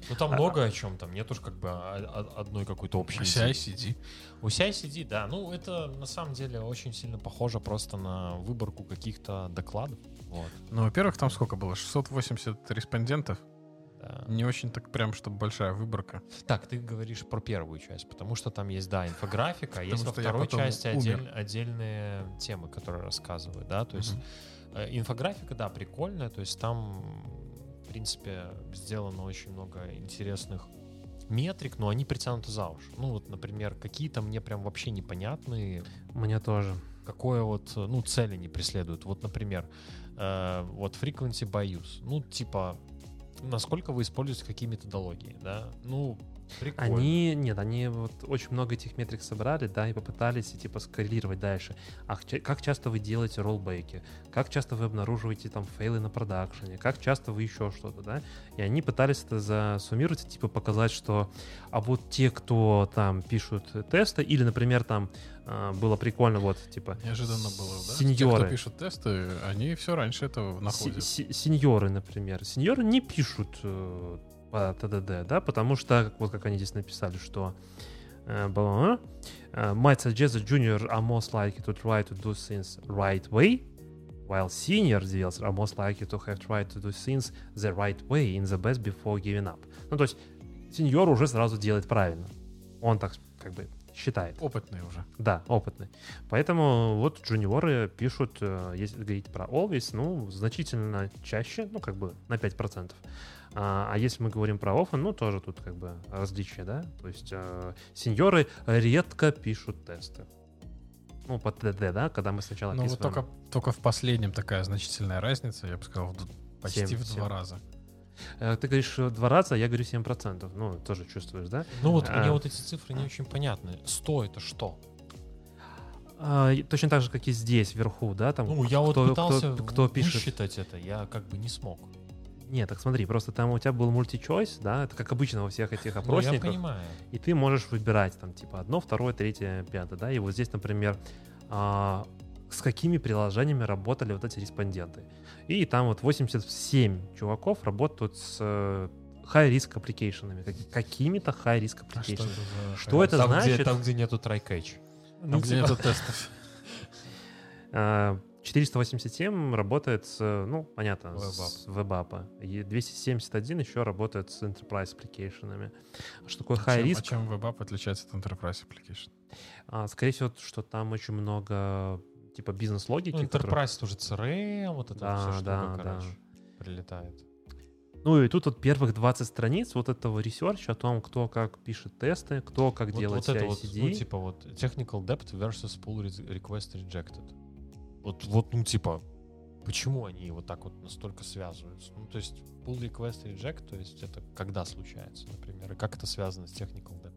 Ну там А- много о чем там, нету ж как бы одной какой-то общей идеи. CI-CD. У CICD, да. Ну, это на самом деле очень сильно похоже просто на выборку каких-то докладов. Вот. Ну, во-первых, там сколько было? 680 респондентов. да. Не очень так прям, чтобы большая выборка. Так, ты говоришь про первую часть, потому что там есть, да, инфографика, а есть во второй части отдель- отдельные темы, которые рассказывают, да, то есть э, инфографика, да, прикольная, то есть там, принципе, сделано очень много интересных метрик, но они притянуты за уши. Ну, вот, например, какие-то мне прям вообще непонятные, Мне тоже. какое вот, ну, цели не преследуют. Вот, например, э, вот frequency by use. Ну, типа, насколько вы используете какие методологии, да? Ну, прикольно. Они, нет, они вот очень много этих метрик собрали, да, и попытались типа скоррелировать дальше. А как часто вы делаете роллбеки? Как часто вы обнаруживаете там фейлы на продакшене? Как часто вы еще что-то, да? И они пытались это засуммировать, и, типа показать, что а вот те, кто там пишут тесты, или, например, там а, было прикольно, вот, типа, Неожиданно было, да? Те, Сеньоры. кто пишут тесты, они все раньше этого находят. Си- сеньоры, например. Сеньоры не пишут э, по ТДД, да, потому что, вот как они здесь написали, что э, might suggest that junior are most likely to try to do things right way, while senior developers are most likely to have tried to do things the right way in the best before giving up. Ну, то есть сеньор уже сразу делает правильно. Он так как бы считает. Опытные уже. Да, опытный. Поэтому вот джуниоры пишут, э, если говорить про always, ну, значительно чаще, ну, как бы на 5%. А, а если мы говорим про often, ну, тоже тут как бы различия, да? То есть э, сеньоры редко пишут тесты. Ну, по ТД, да, когда мы сначала Ну вот только, только в последнем такая значительная разница, я бы сказал, в почти Семь, в два семь. раза. Э, Ты говоришь э, два раза, я говорю 7%. Ну, тоже чувствуешь, да? Ну вот А. мне вот эти цифры не очень понятны. 100 это что? А, точно так же, как и здесь, вверху, да? Там, Ну, я вот кто, пытался кто, кто пишет высчитать это, я как бы не смог. Нет, так смотри, просто там у тебя был мульти-чойс, да, это как обычно во всех этих Ну, я опросниках. понимаю. И ты можешь выбирать там типа одно, второе, третье, пятое, да. И вот здесь, например, а, с какими приложениями работали вот эти респонденты. И там вот 87 чуваков работают с э, high-risk. Как- какими-то high-risk А что это за... Что это там, значит? Где, там, где нету try-catch. Там, где типа- нету тестов. А, 487 работает с, ну, понятно, с вебапа. И 271 еще работает с enterprise application. Что такое Чем- high risk? А чем WebApp отличается от Enterprise Application? А, скорее всего, что там очень много типа бизнес-логики. Ну, Enterprise тоже CRM, вот это Да, вот все штука, да, короче, да. прилетает. Ну и тут вот первых 20 страниц вот этого ресерча о том, кто как пишет тесты, кто как Вот, делает вот это вот, CI/CD. ну, типа вот technical debt versus pull re- request rejected. Вот, вот, ну, типа, почему они вот так вот настолько связываются? Ну, то есть pull request reject, то есть это когда случается, например, и как это связано с technical debt?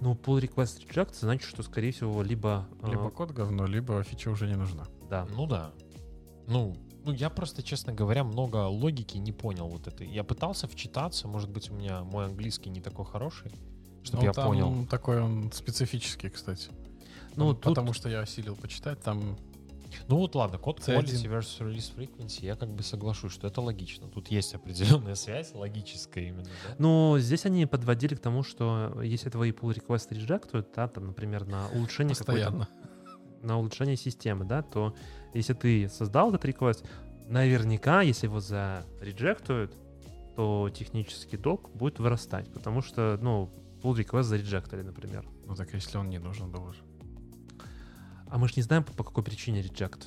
Ну, pull request reject значит, что, скорее всего, либо... э, Либо код говно, либо фича уже не нужна. Да. Ну да. Ну, ну, я просто, честно говоря, много логики не понял вот этой. Я пытался вчитаться, может быть, у меня мой английский не такой хороший, чтобы Ну, я там понял. такой он специфический, кстати. Ну, Там- тут- Потому что я осилил почитать, там Ну вот ладно, код C1. quality versus release frequency, я как бы соглашусь, что это логично. Тут есть определенная связь, логическая именно, да? Ну, здесь они подводили к тому, что если твои pull request рejectuют, да, там, например, на улучшение постоянно. на улучшение системы, да, то если ты создал этот request, наверняка, если его за реджектуют, то технический долг будет вырастать, потому что, ну, pull request зарежектали, например. Ну так если он не нужен был уже. А мы же не знаем, по, по какой причине reject.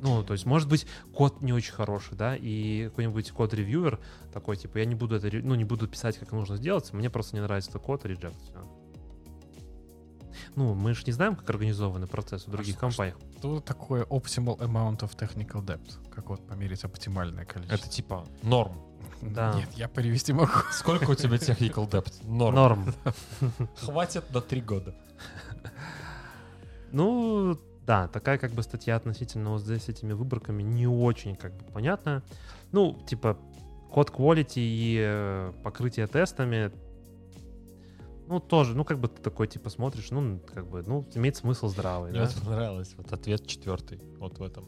Ну, то есть, может быть, код не очень хороший, да, и какой-нибудь код-ревьюер такой, типа, я не буду это, ну, не буду писать, как нужно сделать, мне просто не нравится этот код, reject, всё. Ну, мы же не знаем, как организованы процессы в других что- компаниях. Что такое optimal amount of technical debt? Как вот померить оптимальное количество? Это типа норм. Да. Нет, я перевести могу. Сколько у тебя technical debt? Норм. Норм. Хватит на три года. Ну, да, такая как бы статья относительно вот здесь с этими выборками не очень как бы понятная. Ну, типа, код quality и э, покрытие тестами, ну, тоже, ну, как бы ты такой, типа, смотришь, ну, как бы, ну, имеет смысл здравый, Мне да? вот понравилось. Вот ответ четвертый. Вот в этом.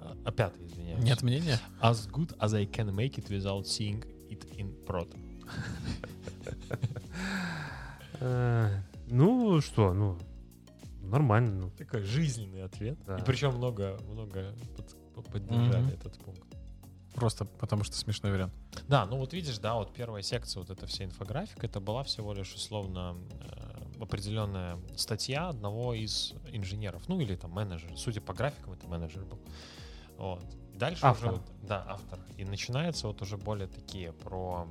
А, а пятый, извиняюсь. Нет мнения? As good as I can make it without seeing it in prod. Э, Ну, что, ну, нормально, ну. Такой жизненный ответ. Да. И причем много, много под- поддержали Мгм. этот пункт. Просто потому что смешной вариант. Да, ну вот видишь, да, вот первая секция, вот эта вся инфографика, это была всего лишь условно э, определенная статья одного из инженеров, ну или там менеджера. Судя по графикам, это менеджер был. Вот. Дальше Автор. уже, вот, да, автор. И начинается вот уже более такие про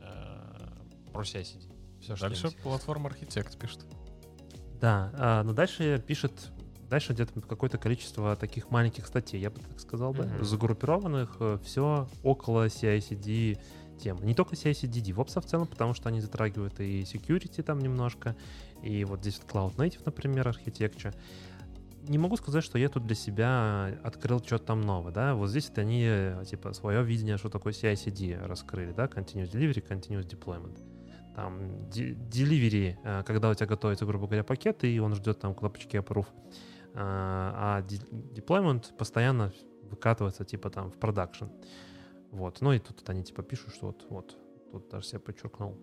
э, про CI/CD. Что Дальше платформа архитект пишет. Да, а, но дальше пишет, дальше где-то какое-то количество таких маленьких статей, я бы так сказал бы, Мгм. загруппированных, все около CI/CD тем. Не только CI/CD, DevOps в целом, потому что они затрагивают и security там немножко, и вот здесь вот Cloud Native, например, архитектура. Не могу сказать, что я тут для себя открыл что-то там новое, да, вот здесь это они, э, типа, свое видение, что такое CI/CD раскрыли, да, Continuous Delivery, Continuous Deployment там delivery, э, когда у тебя готовится, грубо говоря, пакет, и он ждет там кнопочки approve, а а deployment постоянно выкатывается типа там в продакшн. Вот. Ну и тут они типа пишут, что вот, вот, тут даже себя подчеркнул.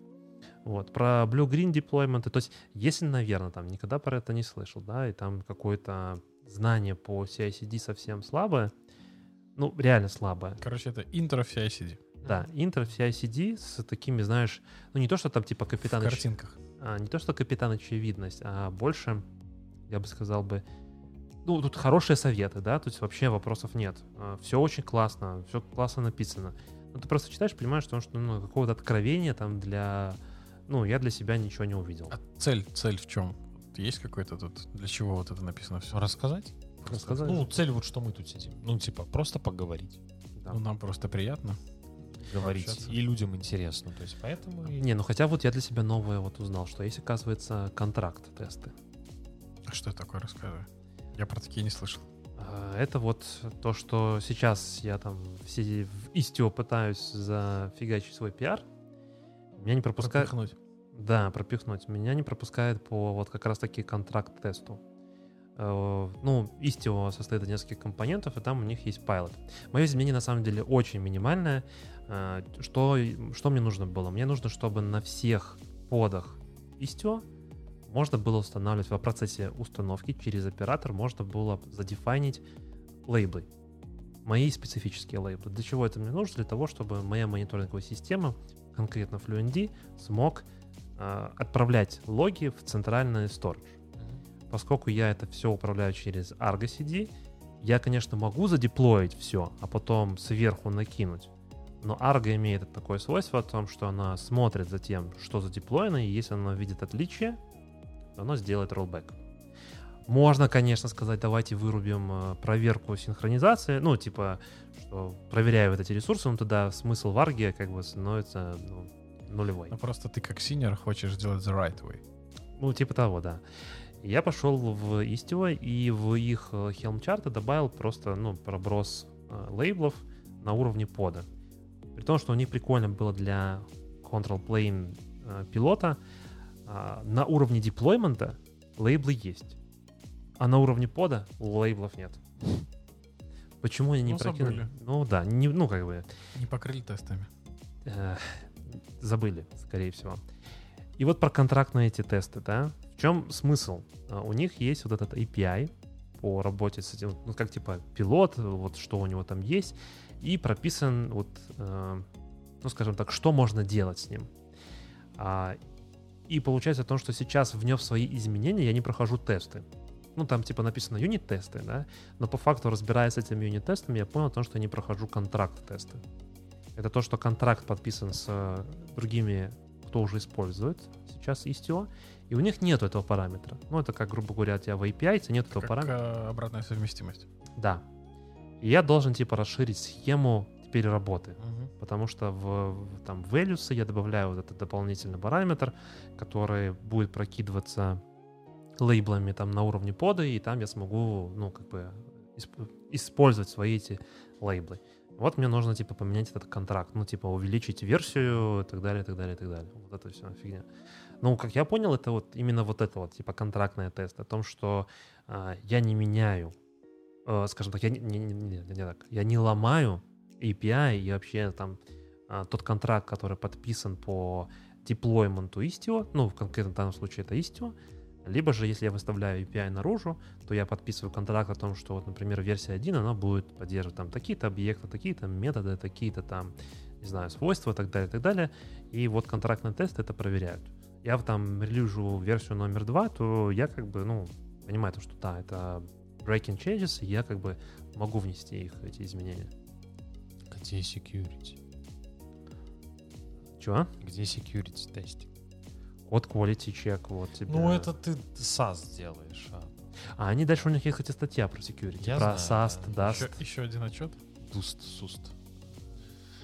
Вот. Про blue-green deployment, то есть если, наверное, там никогда про это не слышал, да, и там какое-то знание по CI-CD совсем слабое, ну, реально слабое. Короче, это интро в CI/CD. Да, интро в CI-CD с такими, знаешь, ну не то, что там типа В капитан картинках. а, не то что капитан очевидность, а больше, я бы сказал бы, ну, тут хорошие советы, да, тут вообще вопросов нет. все очень классно, все классно написано. Но ты просто читаешь, понимаешь, что, что ну, какого-то откровения там для... Ну, я для себя ничего не увидел. А цель, цель в чем? Есть какой-то тут, для чего вот это написано все? Рассказать? Рассказать? Ну, цель вот, что мы тут сидим. Ну, типа, просто поговорить. Да. Ну, нам просто приятно. Говорить. Общаться. И людям интересно. То есть, поэтому... Не, ну хотя вот я для себя новое вот узнал, что есть, оказывается, контракт-тесты. А что это такое, рассказывай. Я про такие не слышал. А, Это вот то, что сейчас я там все в Istio пытаюсь зафигачить свой пиар. Меня не пропускают... Пропихнуть. Да, пропихнуть. Меня не пропускает по вот как раз-таки контракт-тесту. Э, Ну, Istio состоит из нескольких компонентов, и там у них есть pilot. Мое изменение на самом деле очень минимальное. Э, Что, что мне нужно было? Мне нужно, чтобы на всех подах Istio можно было устанавливать во процессе установки через оператор, можно было задефайнить лейблы. Мои специфические лейблы. Для чего это мне нужно? Для того, чтобы моя мониторинговая система, конкретно FluentD, смог э, отправлять логи в центральный storage. Поскольку я это все управляю через Argo CD, я, конечно, могу задеплоить все, а потом сверху накинуть. Но Argo имеет такое свойство о том, что она смотрит за тем, что задеплоено, и если она видит отличие, то она сделает rollback. Можно, конечно, сказать, давайте вырубим э, проверку синхронизации, ну, типа, что проверяя вот эти ресурсы, ну, тогда смысл в арге как бы становится ну, нулевой. Ну просто ты как синер хочешь сделать the right way. Ну, типа того, да. Я пошел в Istio и в их э, Helm чарты добавил просто, ну, проброс э, лейблов на уровне пода. При том, что у них прикольно было для control plane э, пилота, э, на уровне деплоймента лейблы есть. А на уровне пода лейблов нет. Почему они не Ну, прокинули? забыли. Ну да, не, ну как бы Не покрыли тестами. э, забыли, скорее всего. И вот про контрактные эти тесты, да. В чем смысл? А, У них есть вот этот API по работе с этим, ну как типа пилот, вот что у него там есть, и прописан вот, э, ну скажем так, что можно делать с ним. А, и получается о том, что сейчас внес свои изменения, я не прохожу тесты. Ну, там типа написано юнит-тесты, да, но по факту, разбираясь с этими юнит-тестами, я понял о том, что я не прохожу контракт-тесты. Это то, что контракт подписан с э, другими, кто уже использует сейчас Istio, и у них нет этого параметра. Ну, это как, грубо говоря, у тебя в API, нет этого Как параметра. э, обратная совместимость. Да. И я должен, типа, расширить схему теперь работы. Потому что в, там values я добавляю вот этот дополнительный параметр, который будет прокидываться лейблами там на уровне пода, и там я смогу, ну, как бы исп- использовать свои эти лейблы. Вот мне нужно, типа, поменять этот контракт, ну, типа, увеличить версию и так далее, и так далее, и так далее. Вот это все фигня. Ну, как я понял, это вот именно вот это вот, типа, контрактный тест о том, что а, я не меняю, э, скажем так, я не, не- не- не- не так, я не ломаю API и вообще там а, тот контракт, который подписан по деплойменту Istio, ну, в конкретном данном случае это Istio, либо же, если я выставляю API наружу, то я подписываю контракт о том, что, вот, например, версия 1, она будет поддерживать там такие-то объекты, такие-то методы, такие-то там, не знаю, свойства и так далее, и так далее. И вот контрактный тест это проверяют. Я там релижу версию номер 2, то я как бы, ну, понимаю, то, что да, это breaking changes, и я как бы могу внести их, эти изменения. Где security? Чего? Где security тестинг? Код quality check, вот тебе. Ну, это ты SaaS делаешь. а. А они дальше у них есть, кстати, статья про security, Я про знаю, SAST. DAST, Еще, еще один отчет. Дуст, суст.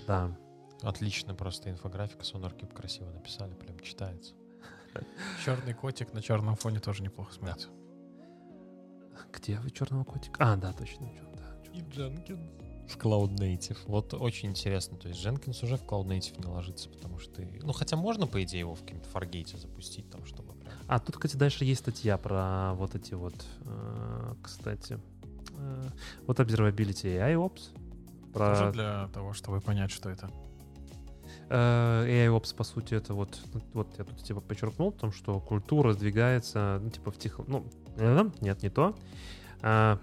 да. Отлично, просто инфографика, SonarCube красиво написали, прям читается. Черный котик на черном фоне тоже неплохо смотрится. Где вы черного котика? А, да, точно. да. И Jenkins. В Cloud Native. Вот очень интересно. То есть Jenkins уже в Cloud Native не ложится, потому что... ты- Ну, хотя можно, по идее, его в каком-то Fargate запустить, там, чтобы. А тут, кстати, дальше есть статья про вот эти вот, э, кстати, э, вот Observability AI Ops. Про Тоже для того, чтобы понять, что это. Э, AIOps, по сути, это вот, вот я тут типа подчеркнул, о том, что культура сдвигается, ну, типа в тех, ну, нет, не то. А,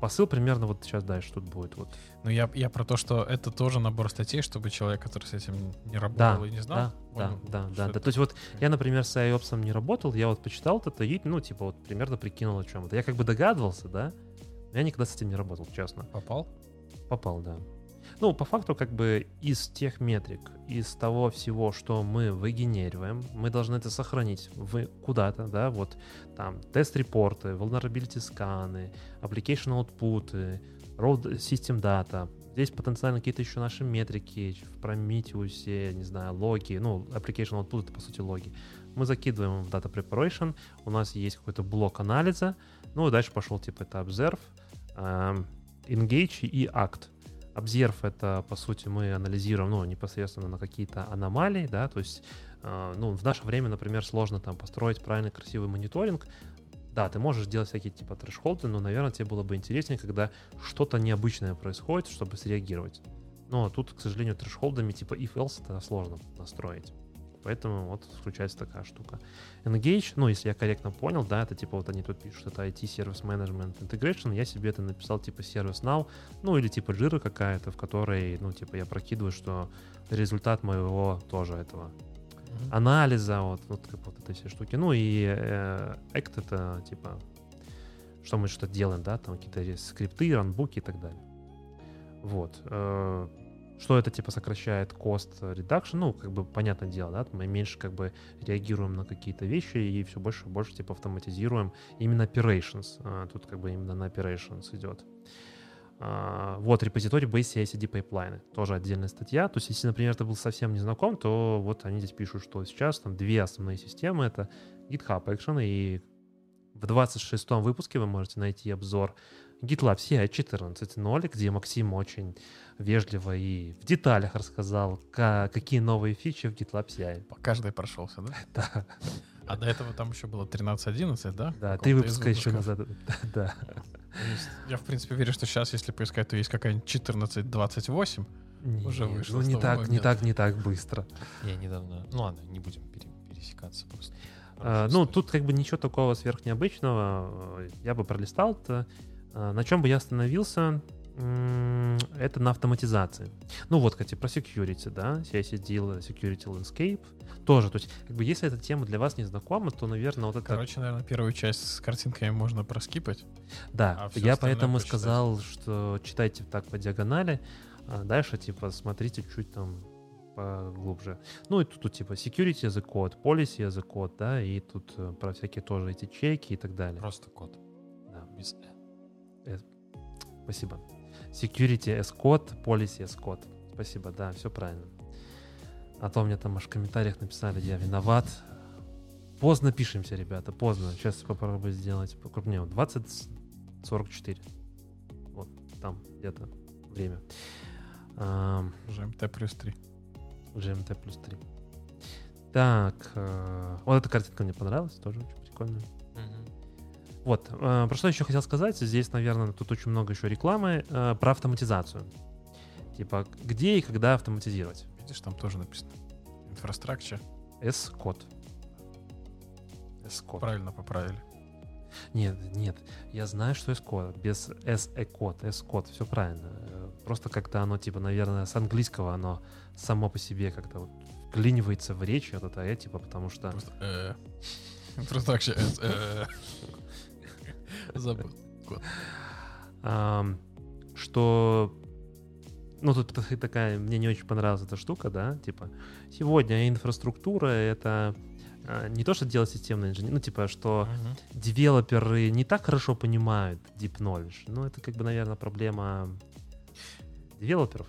посыл примерно вот сейчас дальше тут будет. Вот. Но я, я про то, что это тоже набор статей, чтобы человек, который с этим не работал и не знал, Да, да, понял, да, что да, это да. То есть вот я, например, с AIOps не работал, я вот почитал это и, ну, типа вот примерно прикинул о чем это. Я как бы догадывался, да, но я никогда с этим не работал, честно. попал. Попал, да. Ну, по факту, как бы из тех метрик, из того всего, что мы выгенериваем, мы должны это сохранить в куда-то, да, вот там тест-репорты, vulnerability сканы, application output, road system data. Здесь потенциально какие-то еще наши метрики в Prometheus, не знаю, логи, ну, application output это, по сути, логи. Мы закидываем в data preparation, у нас есть какой-то блок анализа, ну, и дальше пошел, типа, это observe, эм, engage и act. Observe — это, по сути, мы анализируем, ну, непосредственно на какие-то аномалии, да, то есть, э, ну, в наше время, например, сложно там построить правильный красивый мониторинг, да, ты можешь делать всякие типа трэш-холды, но, наверное, тебе было бы интереснее, когда что-то необычное происходит, чтобы среагировать. Но тут, к сожалению, трэш-холдами типа if-else это сложно настроить. Поэтому вот включается такая штука. Engage, ну, если я корректно понял, да, это типа вот они тут пишут, это IT Service Management Integration, я себе это написал типа Service Now, ну, или типа Jira какая-то, в которой, ну, типа я прокидываю, что результат моего тоже этого анализа, вот, вот как вот этой все штуки. Ну и э, Act это типа, что мы что-то делаем, да, там какие-то скрипты, ранбуки и так далее. Вот. Э, Что это, типа, сокращает cost reduction? Ну, как бы, понятное дело, да, мы меньше, как бы, реагируем на какие-то вещи и все больше и больше, типа, автоматизируем именно operations. А, тут, как бы, именно на operations идет. А, вот, repository-based CI/CD pipeline ы. Тоже отдельная статья. То есть, если, например, ты был совсем не знаком, то вот они здесь пишут, что сейчас там две основные системы. Это GitHub Action и в 26-м выпуске вы можете найти обзор GitLab CI 14.0, где Максим очень вежливо и в деталях рассказал, какие новые фичи в GitLab CI. По каждой прошелся, да? Да. А до этого там еще было 13.11, да? Да, три выпуска еще назад. Да. Я, в принципе, верю, что сейчас, если поискать, то есть какая-нибудь 14.28, не, уже вышло. Ну, не так, не так, не так быстро. Я недавно... Ну ладно, не будем пересекаться просто. А, ну, тут как бы ничего такого сверхнеобычного. Я бы пролистал это. А, на чем бы я остановился, это на автоматизации. Ну вот, кстати, про security, да, CICD, Security Landscape, тоже, то есть, как бы, если эта тема для вас не знакома, то, наверное, вот это... Короче, наверное, первую часть с картинками можно проскипать. Да, а я поэтому почитать. сказал, что читайте так по диагонали, а дальше, типа, смотрите чуть там поглубже. Ну и тут, тут типа security as a code, policy as a code, да, и тут э, про всякие тоже эти чеки и так далее. Просто код. Да. Без. Спасибо. Security as code, policy as code. Спасибо, да, все правильно. А то мне там аж в комментариях написали, я виноват. Поздно пишемся, ребята, поздно. Сейчас попробую сделать покрупнее. 2044. Вот там где-то время. ЖМТ плюс 3. GMT плюс 3. Так, э, вот эта картинка мне понравилась, тоже очень прикольная. Вот, э, про что еще хотел сказать, здесь, наверное, тут очень много еще рекламы, э, про автоматизацию. Типа, где и когда автоматизировать. Видишь, там тоже написано. Инфраструктура. S-код. S-код. Правильно поправили. Нет, нет, я знаю, что S-код, без S-код, S-код, все правильно. Просто как-то оно, типа, наверное, с английского оно само по себе как-то вот вклинивается в речь, вот это, типа, потому что... Просто, э, просто так. Э, забыл. Что... Ну, тут такая... Мне не очень понравилась эта штука, да, типа, сегодня инфраструктура — это а, не то, что делать системный инженер, ну, типа, что uh-huh. девелоперы не так хорошо понимают deep knowledge. Ну, это, как бы, наверное, проблема девелоперов.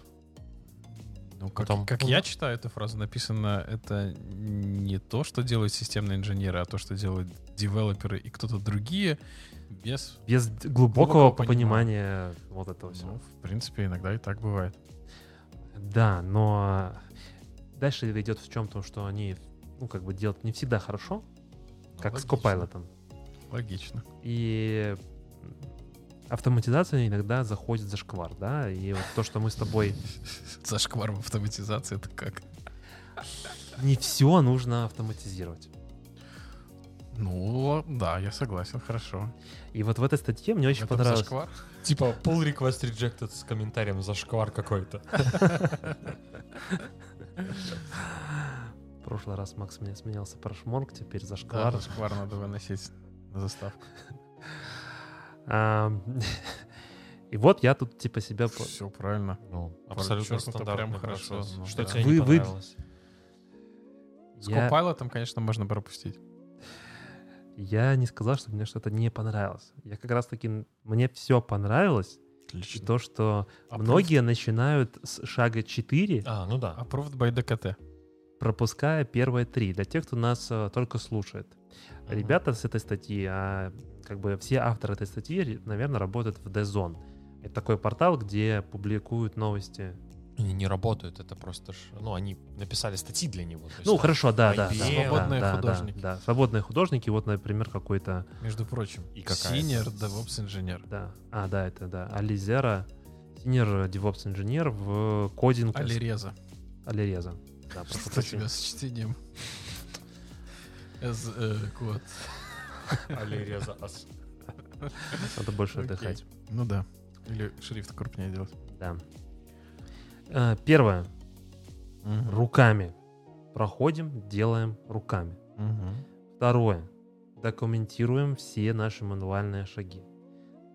Ну, как, Потом... как я читаю эту фразу, написано, это не то, что делают системные инженеры, а то, что делают девелоперы и кто-то другие, без... Без глубокого, глубокого понимания. понимания вот этого всего. Ну, в принципе, иногда и так бывает. Да, но дальше идет в чем-то, что они, ну, как бы делают не всегда хорошо, ну, как логично. с Copilot. Логично. И автоматизация иногда заходит за шквар, да, и вот то, что мы с тобой... За шквар в автоматизации это как? Не все нужно автоматизировать. Ну, да, я согласен, хорошо. И вот в этой статье мне очень понравилось... Зашквар? Типа pull request rejected с комментарием за шквар какой-то. В прошлый раз Макс меня смеялся про шморк, теперь за шквар. Да, шквар надо выносить на заставку. И вот я тут типа себя... Все правильно. Ну, абсолютно стандартно. Прям хорошо. Ну, что тебе не понравилось? С. Copilot, конечно, можно пропустить. Я не сказал, что мне что-то не понравилось. Я как раз таки... Мне все понравилось. Отлично. То, что Approved. многие начинают с шага 4. А, ну да. Approved by DKT. Пропуская первые три. Для тех, кто нас uh, только слушает. Uh-huh. Ребята с этой статьи, а как бы все авторы этой статьи, наверное, работают в DZone. Это такой портал, где публикуют новости. Они не работают, это просто, ж, ну, они написали статьи для него. ну, хорошо, да, да, да. Свободные да, художники. Да, да, свободные художники, вот, например, какой-то... Между прочим, и какая Senior DevOps инженер. Да, а, да, это, да, Ализера, Senior DevOps инженер в кодинг... Алиреза. Алиреза, да. Что у тебя с чтением? Код. Алиреза. Надо больше отдыхать. Ну да. Или шрифт крупнее делать. Да. Э, первое. Руками. Проходим, делаем руками. Второе. Документируем все наши мануальные шаги.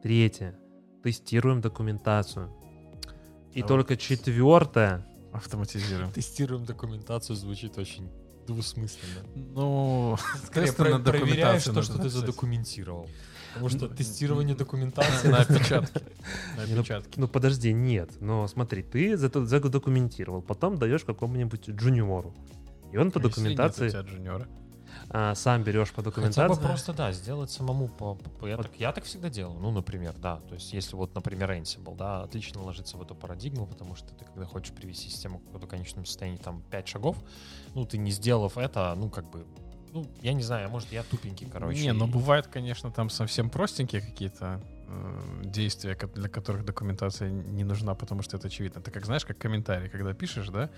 Третье. Тестируем документацию. И А только четвертое. Автоматизируем. Тестируем документацию звучит очень двусмысленно. Ну, Скорее, про- проверяешь документацию то, что ты задокументировал. Потому что тестирование документации... на опечатке. Ну, опечатке. Ну подожди, нет. Но смотри, ты задокументировал, потом даешь какому-нибудь джуниору. И он по у документации джуниора. а, сам берешь по Хотя бы документации. просто, да, сделать самому. По, по- я, Вот. так, я так всегда делал. Ну, например, да. То есть, если вот, например, Ansible, да, отлично ложится в эту парадигму, потому что ты, когда хочешь привести систему к какому-то конечному состоянию, там, 5 шагов, ну, ты не сделав это, ну, как бы, ну, я не знаю, может, я тупенький, короче. Не, ну и- бывает, конечно, там совсем простенькие какие-то э, действия, для которых документация не нужна, потому что это очевидно. Ты как знаешь, как комментарий, когда пишешь, да,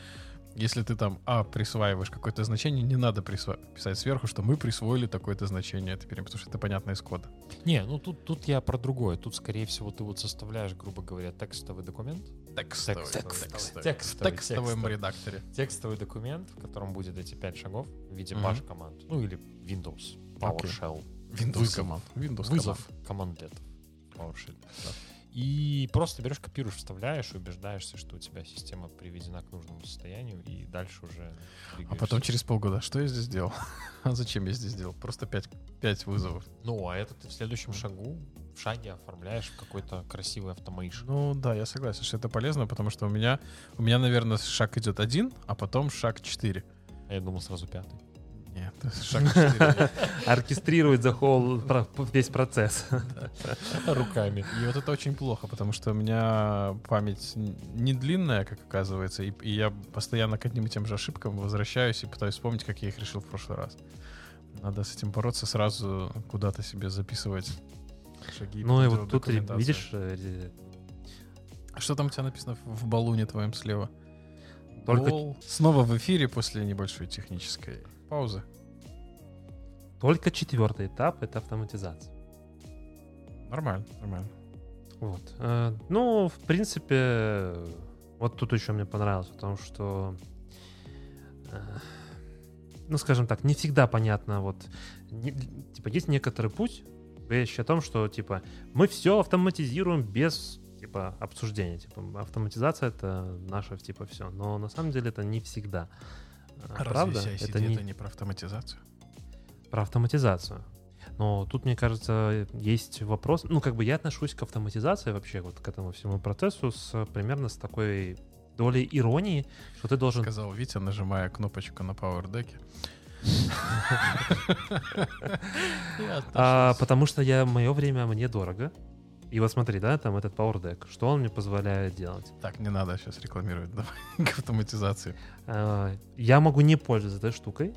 если ты там, а, присваиваешь какое-то значение, не надо присва- писать сверху, что мы присвоили такое-то значение потому что это понятно из кода. Не, ну, тут, тут я про другое. Тут, скорее всего, ты вот составляешь, грубо говоря, текстовый документ. Текстовый. Текстовый. текстовый. Текстовый, В текстовом текстовый. редакторе. Текстовый документ, в котором будет эти 5 шагов в виде Мгм. bash команд. Ну, или Windows. PowerShell. Windows Вызов. команд. Windows Вызов командлетов. PowerShell. И просто берешь, копируешь, вставляешь, убеждаешься, что у тебя система приведена к нужному состоянию, и дальше уже А потом через полгода, что я здесь сделал? А зачем я здесь сделал? Просто 5, 5 вызовов. Ну, а это ты в следующем шагу, в шаге оформляешь в какой-то красивый автомейшн. Ну да, я согласен, что это полезно, потому что у меня, у меня, наверное, шаг идет один, а потом шаг 4. А я думал сразу пятый. Нет, шаг 4. Оркестрирует за whole про- весь процесс. Руками. И вот это очень плохо, потому что у меня память не длинная, как оказывается, и, и я постоянно к одним и тем же ошибкам возвращаюсь и пытаюсь вспомнить, как я их решил в прошлый раз. Надо с этим бороться, сразу куда-то себе записывать шаги. Ну и вот тут видишь, э, А Что там у тебя написано в баллоне твоем слева? только, Бол. Снова в эфире после небольшой технической паузы. только четвертый этап — это автоматизация. Нормально, нормально. Вот. Э, Ну, в принципе, вот тут еще мне понравилось, потому что, э, ну, скажем так, не всегда понятно, вот, не- типа, есть некоторый путь, говорящий о том, что, типа, мы все автоматизируем без, типа, обсуждения, типа, автоматизация — это наше, типа, все, но на самом деле это не всегда. А, Правда? это не... это не про автоматизацию? про автоматизацию. Но тут, мне кажется, есть вопрос. Ну, как бы я отношусь к автоматизации вообще, вот к этому всему процессу с примерно с такой долей иронии, что ты должен... Сказал Витя, нажимая кнопочку на Power Deck. А, потому что я мое время мне дорого. И вот смотри, да, там этот Power Deck, что он мне позволяет делать? Так, не надо сейчас рекламировать, давай, к автоматизации. А, Я могу не пользоваться этой штукой,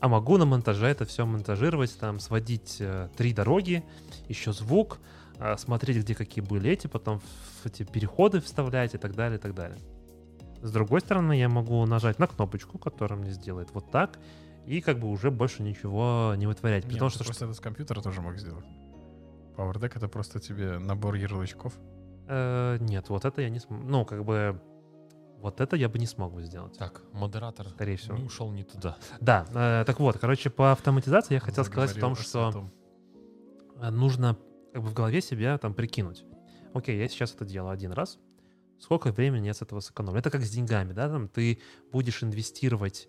а могу на монтаже это все монтажировать, там сводить э, три дороги, еще звук, а, смотреть, где какие были эти, потом в эти переходы вставлять и так далее, и так далее. С другой стороны, я могу нажать на кнопочку, которая мне сделает вот так, и как бы уже больше ничего не вытворять. Потому ну что, ты просто это с компьютера тоже мог сделать. Power Deck это просто тебе набор ярлычков. э, нет, вот это я не смогу. Ну, как бы вот это я бы не смог бы сделать. Так, модератор Скорее всего. не ушел не туда. Да, э, так вот, короче, по автоматизации я хотел сказать о том, Заговорил что Сатом. э, нужно как бы в голове себя там прикинуть. Окей, я сейчас это делаю один раз. Сколько времени я с этого сэкономлю? Это как с деньгами, да? Там ты будешь инвестировать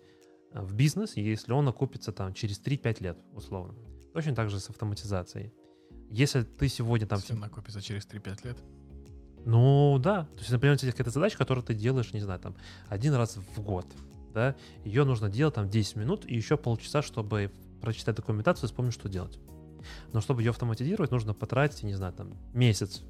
в бизнес, если он окупится там через 3-5 лет, условно. Точно так же с автоматизацией. Если ты сегодня там... Если накопится через 3-5 лет. Ну да. То есть, например, у тебя какая-то задача, которую ты делаешь, не знаю, там, один раз в год. Да? Ее нужно делать там 10 минут и еще полчаса, чтобы прочитать документацию и вспомнить, что делать. Но чтобы ее автоматизировать, нужно потратить, не знаю, там, месяц.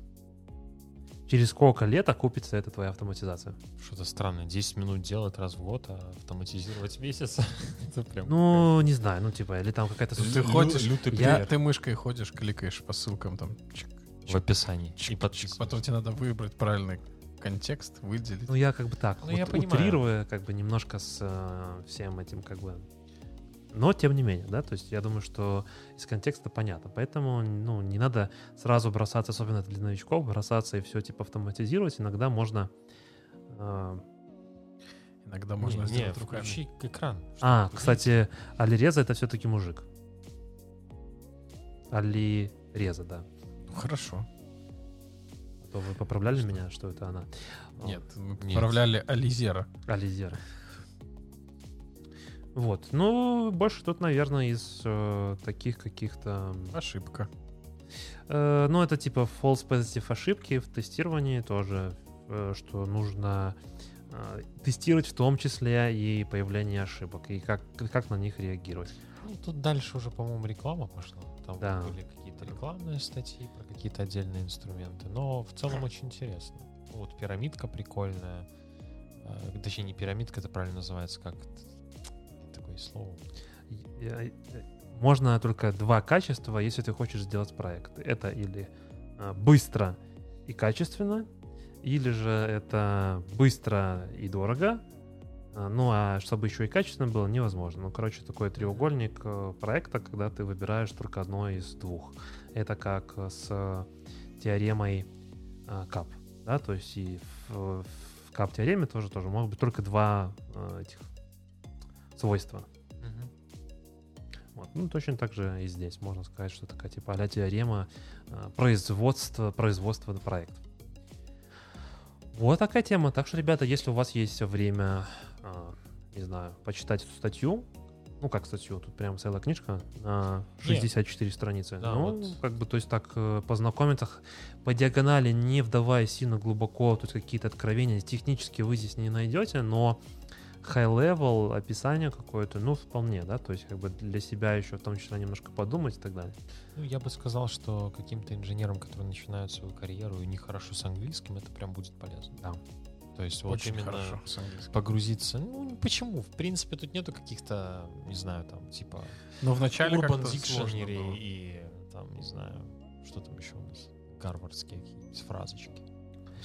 Через сколько лет окупится эта твоя автоматизация? Что-то странное. 10 минут делать раз в год, а автоматизировать месяц. Это прям... Ну, не знаю, ну, типа, или там какая-то... Ты ходишь, Я- ты, ты мышкой ходишь, кликаешь по ссылкам там. чик, в описании. И чик, подписывайся. Потом тебе надо выбрать правильный контекст, выделить. Ну, я как бы так, Ну, вот я понимаю. утрируя как бы немножко с э, всем этим как бы... Но тем не менее, да, то есть я думаю, что из контекста понятно. Поэтому, ну, не надо сразу бросаться, особенно для новичков, бросаться и все типа автоматизировать. Иногда можно... э, Иногда Не, можно не, сделать руками. включи экран. А, кстати, Алиреза это все-таки мужик. Алиреза, да. Ну, хорошо. что вы поправляли меня, что это она. Нет, мы поправляли Ализера. Ализера. Вот. Ну, больше тут, наверное, из э, таких каких-то... Ошибка. Э, ну, это типа false positive ошибки в тестировании тоже, э, что нужно э, тестировать в том числе и появление ошибок, и как, как на них реагировать. Ну, тут дальше уже, по-моему, реклама пошла. Там Да. были какие-то рекламные статьи про какие-то отдельные инструменты. Но в целом очень интересно. Вот пирамидка прикольная. Э, Точнее, не пирамидка, это правильно называется, как. И- э, э, Можно только два качества, если ты хочешь сделать проект. Это или э, быстро и качественно, или же это быстро и дорого. А, Ну, а чтобы еще и качественно было, невозможно. Ну, короче, такой треугольник э, проекта, когда ты выбираешь только одно из двух. Это как э, с э, теоремой э, КАП. Да? То есть и в, в КАП-теореме тоже, тоже могут быть только два э, этих свойства. Вот. Ну, точно так же и здесь. Можно сказать, что такая типа а теорема э, производства, производства проекта. Вот такая тема. Так что, ребята, если у вас есть время, э, не знаю, почитать эту статью, ну, как статью, тут прям целая книжка на 64 страницы. Да, ну, вот. как бы, то есть так э, познакомиться по диагонали, не вдаваясь сильно глубоко, то есть какие-то откровения технически вы здесь не найдете, но high-level описание какое-то, ну, вполне, да, то есть как бы для себя еще в том числе немножко подумать и так далее. Ну, я бы сказал, что каким-то инженерам, которые начинают свою карьеру и не хорошо с английским, это прям будет полезно. Да. То есть вот Очень именно хорошо с английским. погрузиться. Ну, почему? В принципе, тут нету каких-то, не знаю, там, типа Но вначале Urban Dictionary было. и там, не знаю, что там еще у нас, гарвардские какие-нибудь фразочки.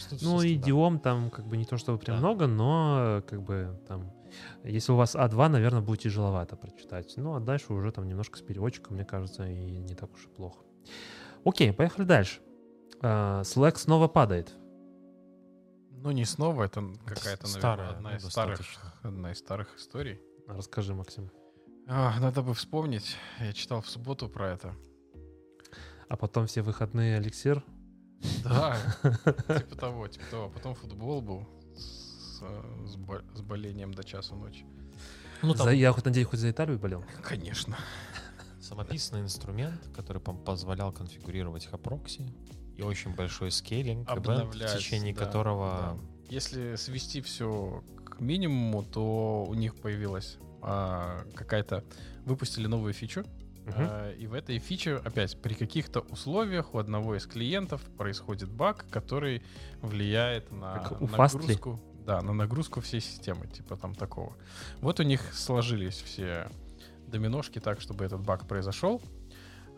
То есть тут Ну, идиом там как бы не то чтобы прям Да. много, но как бы там, если у вас А2, наверное, будет тяжеловато прочитать. Ну, а дальше уже там немножко с переводчиком, мне кажется, и не так уж и плохо. Окей, поехали дальше. А, Slack снова падает. Ну, не снова, это какая-то, наверное, Старая, одна ну, из старых, одна из старых историй. Расскажи, Максим. А, надо бы вспомнить. Я читал в субботу про это. А потом все выходные эликсир. Да, типа того, типа того. Потом футбол был с, с бо- с болением до часу ночи. Ну, там За- я хоть надеюсь, хоть за Италию болел. Конечно. самописный инструмент, который позволял конфигурировать хапрокси и очень большой скейлинг, в течение да, которого... Если свести все к минимуму, то у них появилась а, какая-то... Выпустили новую фичу, А, И в этой фиче, опять, при каких-то условиях у одного из клиентов происходит баг, который влияет на Как у Fastly? нагрузку. Да, на нагрузку всей системы, типа там такого. Вот у них сложились все доминошки так, чтобы этот баг произошел.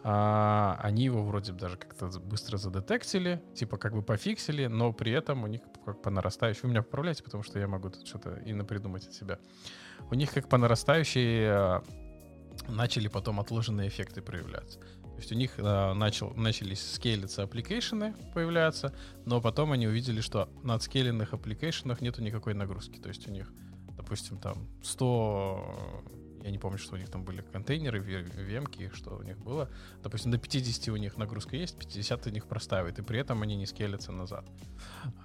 А, они его вроде бы даже как-то быстро задетектили, типа как бы пофиксили, но при этом у них как по нарастающей... Вы меня поправляете, потому что я могу тут что-то и напридумать от себя. У них как по нарастающей а, начали потом отложенные эффекты проявляться. То есть у них а, начал, начались скейлиться application ы появляться, но потом они увидели, что на отскейленных application ах нету никакой нагрузки. То есть у них, допустим, там 100, я не помню, что у них там были контейнеры, вемки, что у них было. Допустим, до 50 у них нагрузка есть, 50 у них простаивает, и при этом они не скейлятся назад.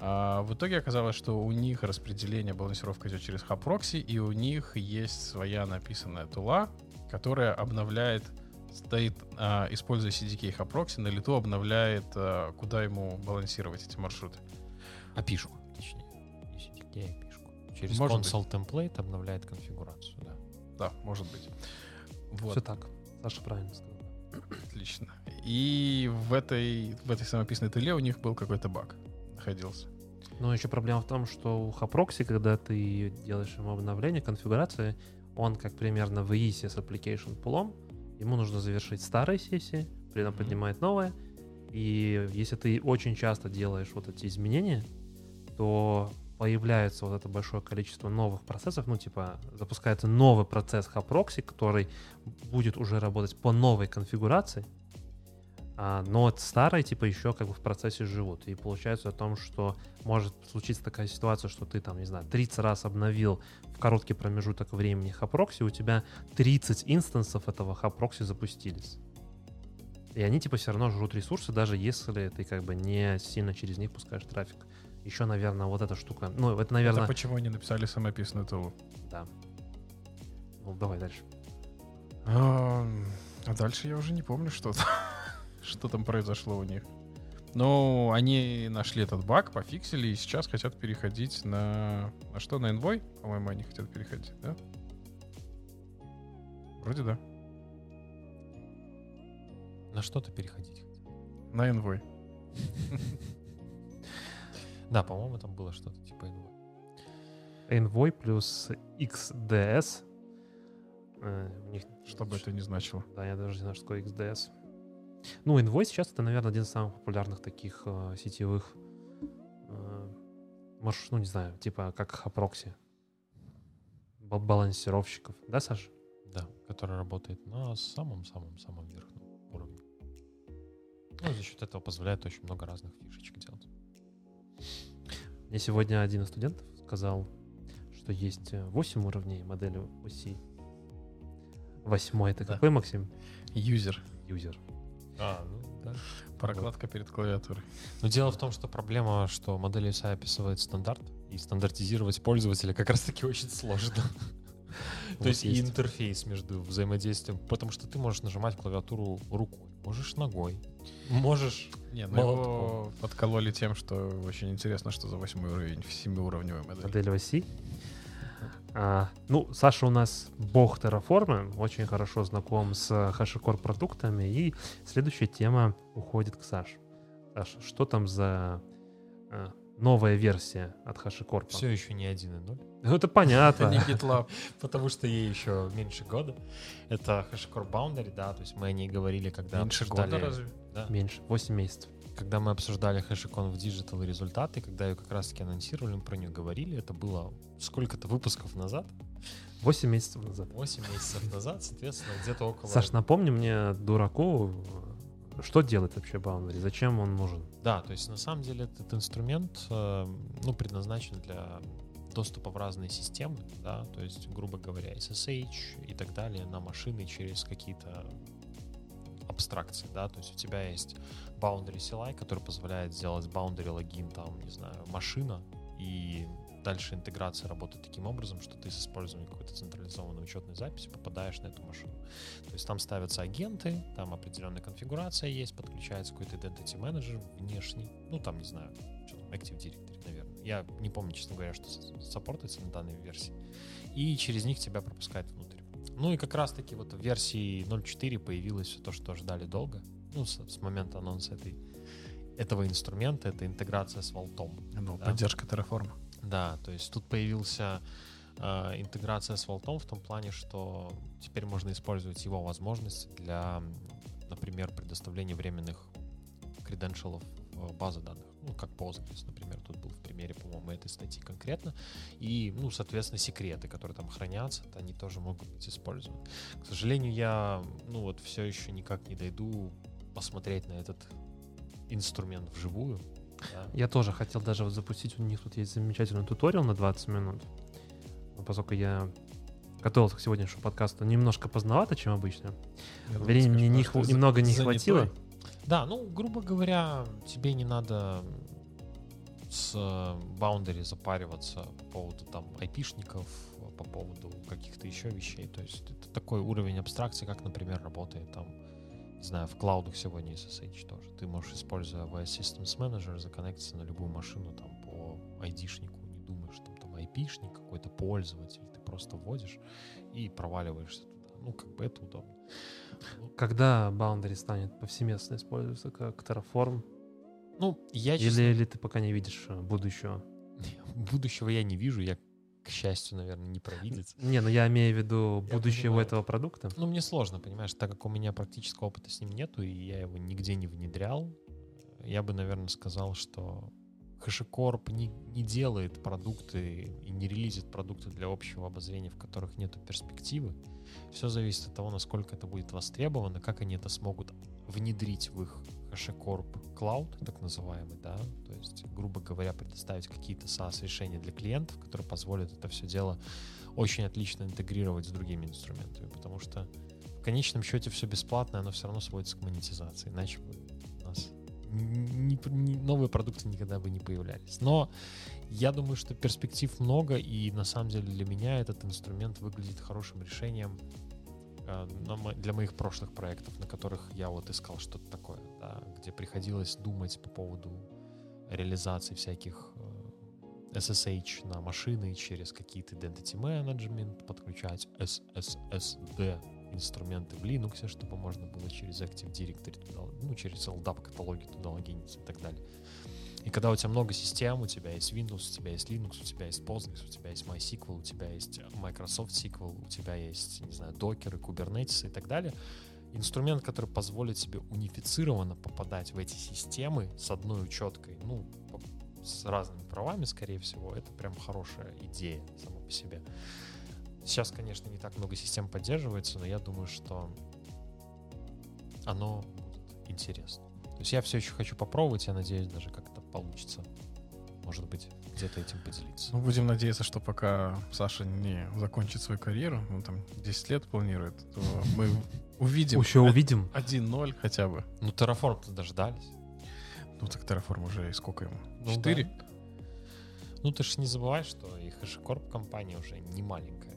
А в итоге оказалось, что у них распределение, балансировка идет через proxy, и у них есть своя написанная тула, которая обновляет стоит, а, используя CDK hub proxy, на лету обновляет, а, куда ему балансировать эти маршруты. опишку, точнее. Не CDK, а опишку. Через Может console template обновляет конфигурацию, да. Да, может быть. Вот. Все так. Саша правильно сказал. Отлично. И в этой, в этой самописной тыле у них был какой-то баг находился. Но еще проблема в том, что у Хапрокси, когда ты делаешь ему обновление конфигурации, он как примерно в EASE с application пулом, ему нужно завершить старые сессии, при этом поднимает новые. И если ты очень часто делаешь вот эти изменения, то появляется вот это большое количество новых процессов, ну, типа, запускается новый процесс Хапрокси, который будет уже работать по новой конфигурации, а, но старые, типа, еще как бы в процессе живут. И получается о том, что может случиться такая ситуация, что ты там, не знаю, 30 раз обновил в короткий промежуток времени HAProxy, у тебя 30 инстансов этого HAProxy запустились. И они типа все равно жрут ресурсы, даже если ты как бы не сильно через них пускаешь трафик. Еще, наверное, вот эта штука. Ну, это, наверное... Это почему они написали самописную tool у? Да. Ну, давай дальше. А, а дальше я уже не помню, что там, что там произошло у них. Ну, они нашли этот баг, пофиксили, и сейчас хотят переходить на... На что, на Envoy? По-моему, они хотят переходить, да? Вроде да. На что-то переходить. На Envoy. Да, по-моему, там было что-то типа Envoy. Envoy плюс XDS. Э, у них Что бы это ни значило. Да, я даже не знаю, что такое XDS. Ну, Envoy сейчас это, наверное, один из самых популярных таких э, сетевых, э, может, ну, не знаю, типа как бал- балансировщиков. Да, Саша? Да, который работает на самом-самом-самом верхнем уровне. Ну, за счет этого позволяет очень много разных фишечек делать. Мне сегодня один из студентов сказал, что есть э, 8 уровней модели оси. Восьмой это Да. какой, Максим? Юзер. Юзер. А, ну да. Прокладка перед клавиатурой. Но дело в том, что проблема, что модель SI описывает стандарт, и стандартизировать пользователя как раз-таки очень сложно. То Вот есть и интерфейс между взаимодействием, потому что ты можешь нажимать клавиатуру рукой, можешь ногой, можешь... Не, ну его подкололи тем, что очень интересно, что за восьмой уровень в семиуровневой модели. Модель оси. А, ну, Саша у нас бог терраформы, очень хорошо знаком с HashiCorp продуктами, и следующая тема уходит к Саше. Саша, что там за а, новая версия от HashiCorp? Все еще не 1.0, Ну, это Это понятно. не GitLab. потому что ей еще меньше года. Это HashiCorp Boundary, да, то есть мы о ней говорили, когда Меньше года разве? Да. Меньше, 8 месяцев. Когда мы обсуждали HashiCon в Digital и результаты, когда ее как раз-таки анонсировали, мы про нее говорили, это было сколько-то выпусков назад, 8 месяцев назад. 8 месяцев назад, соответственно, где-то около... Саш, напомни мне, дураку, что делает вообще Boundary? Зачем он нужен? Да, то есть на самом деле этот инструмент, э, ну, предназначен для доступа в разные системы, да, то есть, грубо говоря, SSH и так далее на машины через какие-то абстракции, да, то есть у тебя есть boundary CLI, который позволяет сделать boundary логин, там, не знаю, машина, и дальше интеграция работает таким образом, что ты с использованием какой-то централизованной учетной записи попадаешь на эту машину. То есть там ставятся агенты, там определенная конфигурация есть, подключается какой-то identity менеджер внешний, ну там, не знаю, что там, Active Directory, наверное. Я не помню, честно говоря, что саппортится на данной версии. И через них тебя пропускает внутрь. Ну и как раз-таки вот в версии 0.4 появилось все то, что ждали долго. Ну, с, с момента анонса этой, этого инструмента, это интеграция с Vault. Ну, Да. поддержка Terraform. Да, то есть тут появился э, интеграция с Vault в том плане, что теперь можно использовать его возможности для, например, предоставления временных креденшалов в базы данных. Ну, как Postgres, например, тут был в примере, по-моему, этой статьи конкретно. И, ну, соответственно, секреты, которые там хранятся, они тоже могут быть использованы. К сожалению, я, ну, вот все еще никак не дойду посмотреть на этот инструмент вживую. да. Я тоже хотел даже вот запустить, у них тут есть замечательный туториал на 20 минут. Но поскольку я готовился к сегодняшнему подкасту немножко поздновато, чем обычно, Я времени не немного не занятой. Да, ну, грубо говоря, тебе не надо с Boundary запариваться по поводу там айпишников, по поводу каких-то еще вещей. То есть это такой уровень абстракции, как, например, работает там, не знаю, в клаудах сегодня SSH тоже. Ты можешь, используя AWS Systems Manager, законнектиться на любую машину там по айдишнику, не думаешь, там, там айпишник какой-то пользователь, ты просто вводишь и проваливаешься туда. Ну, как бы это удобно. Когда Boundary станет повсеместно использоваться как Terraform? Ну, я, Или, честно или ты пока не видишь э, будущего? Будущего я не вижу, я, к счастью, наверное, не провидец. Не, ну я имею в виду Я будущего понимаю. этого продукта. Ну, мне сложно, понимаешь, так как у меня практического опыта с ним нету, и я его нигде не внедрял, я бы, наверное, сказал, что HashiCorp не, не делает продукты и не релизит продукты для общего обозрения, в которых нету перспективы. Все зависит от того, насколько это будет востребовано, как они это смогут внедрить в их HashiCorp Cloud, так называемый, да, то есть, грубо говоря, предоставить какие-то SaaS-решения для клиентов, которые позволят это все дело очень отлично интегрировать с другими инструментами, потому что в конечном счете все бесплатно, оно все равно сводится к монетизации. Иначе ни- ни- новые продукты никогда бы не появлялись. Но я думаю, что перспектив много, и на самом деле для меня этот инструмент выглядит хорошим решением э, для моих прошлых проектов, на которых я вот искал что-то такое, да, где приходилось думать по поводу реализации всяких э, SSH на машины через какие-то identity management, подключать SSSD инструменты в Linux, чтобы можно было через Active Directory туда, ну, через LDAP каталоги туда логиниться и так далее. И когда у тебя много систем, у тебя есть Windows, у тебя есть Linux, у тебя есть Postgres, у тебя есть MySQL, у тебя есть Microsoft SQL, у тебя есть, не знаю, докеры, Kubernetes и так далее, инструмент, который позволит тебе унифицированно попадать в эти системы с одной учеткой, ну, с разными правами, скорее всего, это прям хорошая идея сама по себе. Сейчас, конечно, не так много систем поддерживается, но я думаю, что оно будет интересно. То есть я все еще хочу попробовать, я надеюсь, даже как-то получится, может быть, где-то этим поделиться. Ну, будем надеяться, что пока Саша не закончит свою карьеру, он там 10 лет планирует, то мы увидим Еще увидим. 1-0 хотя бы. Ну, Terraform-то дождались. Ну, так Terraform уже и сколько ему? Ну, 4? да. Ну, ты же не забывай, что и HashiCorp компания уже не маленькая,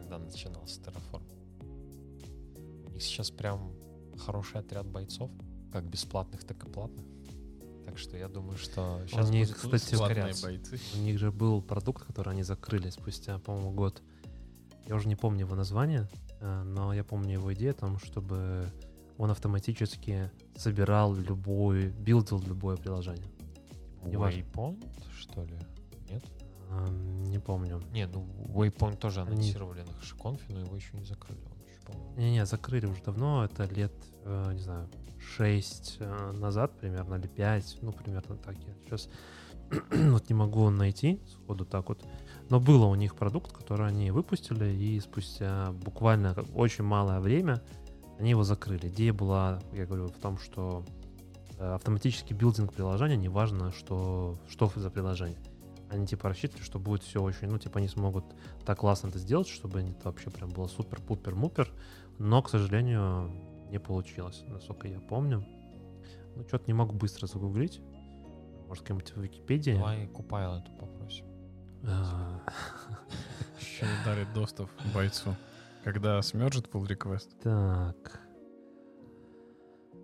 когда начинался Terraform. У них сейчас прям хороший отряд бойцов, как бесплатных, так и платных. Так что я думаю, что сейчас них, будет кстати, бойцы. У них же был продукт, который они закрыли спустя, по-моему, год. Я уже не помню его название, э, но я помню его идею о том, чтобы он автоматически собирал любой, билдил любое приложение. Waypoint, что ли? Эм, Не помню. Не, ну Waypoint тоже Они- анонсировали на HashiConf, но его еще не закрыли. Не-не, закрыли уже давно, это лет, э, не знаю, 6 назад примерно, или 5, ну, примерно так. Я сейчас вот не могу найти сходу так вот. Но было у них продукт, который они выпустили, и спустя буквально очень малое время они его закрыли. Идея была, я говорю, в том, что э, автоматический билдинг приложения, неважно, что, что за приложение. Они типа рассчитывали, что будет все очень, ну, типа они смогут так классно это сделать, чтобы это вообще прям было супер-пупер-мупер. Но, к сожалению, не получилось, насколько я помню. Ну, что-то не могу быстро загуглить. Может, как-нибудь в Википедии. Давай Купайл эту попросим. А, Еще не дали доступ бойцу. Когда смержит pull request. Так.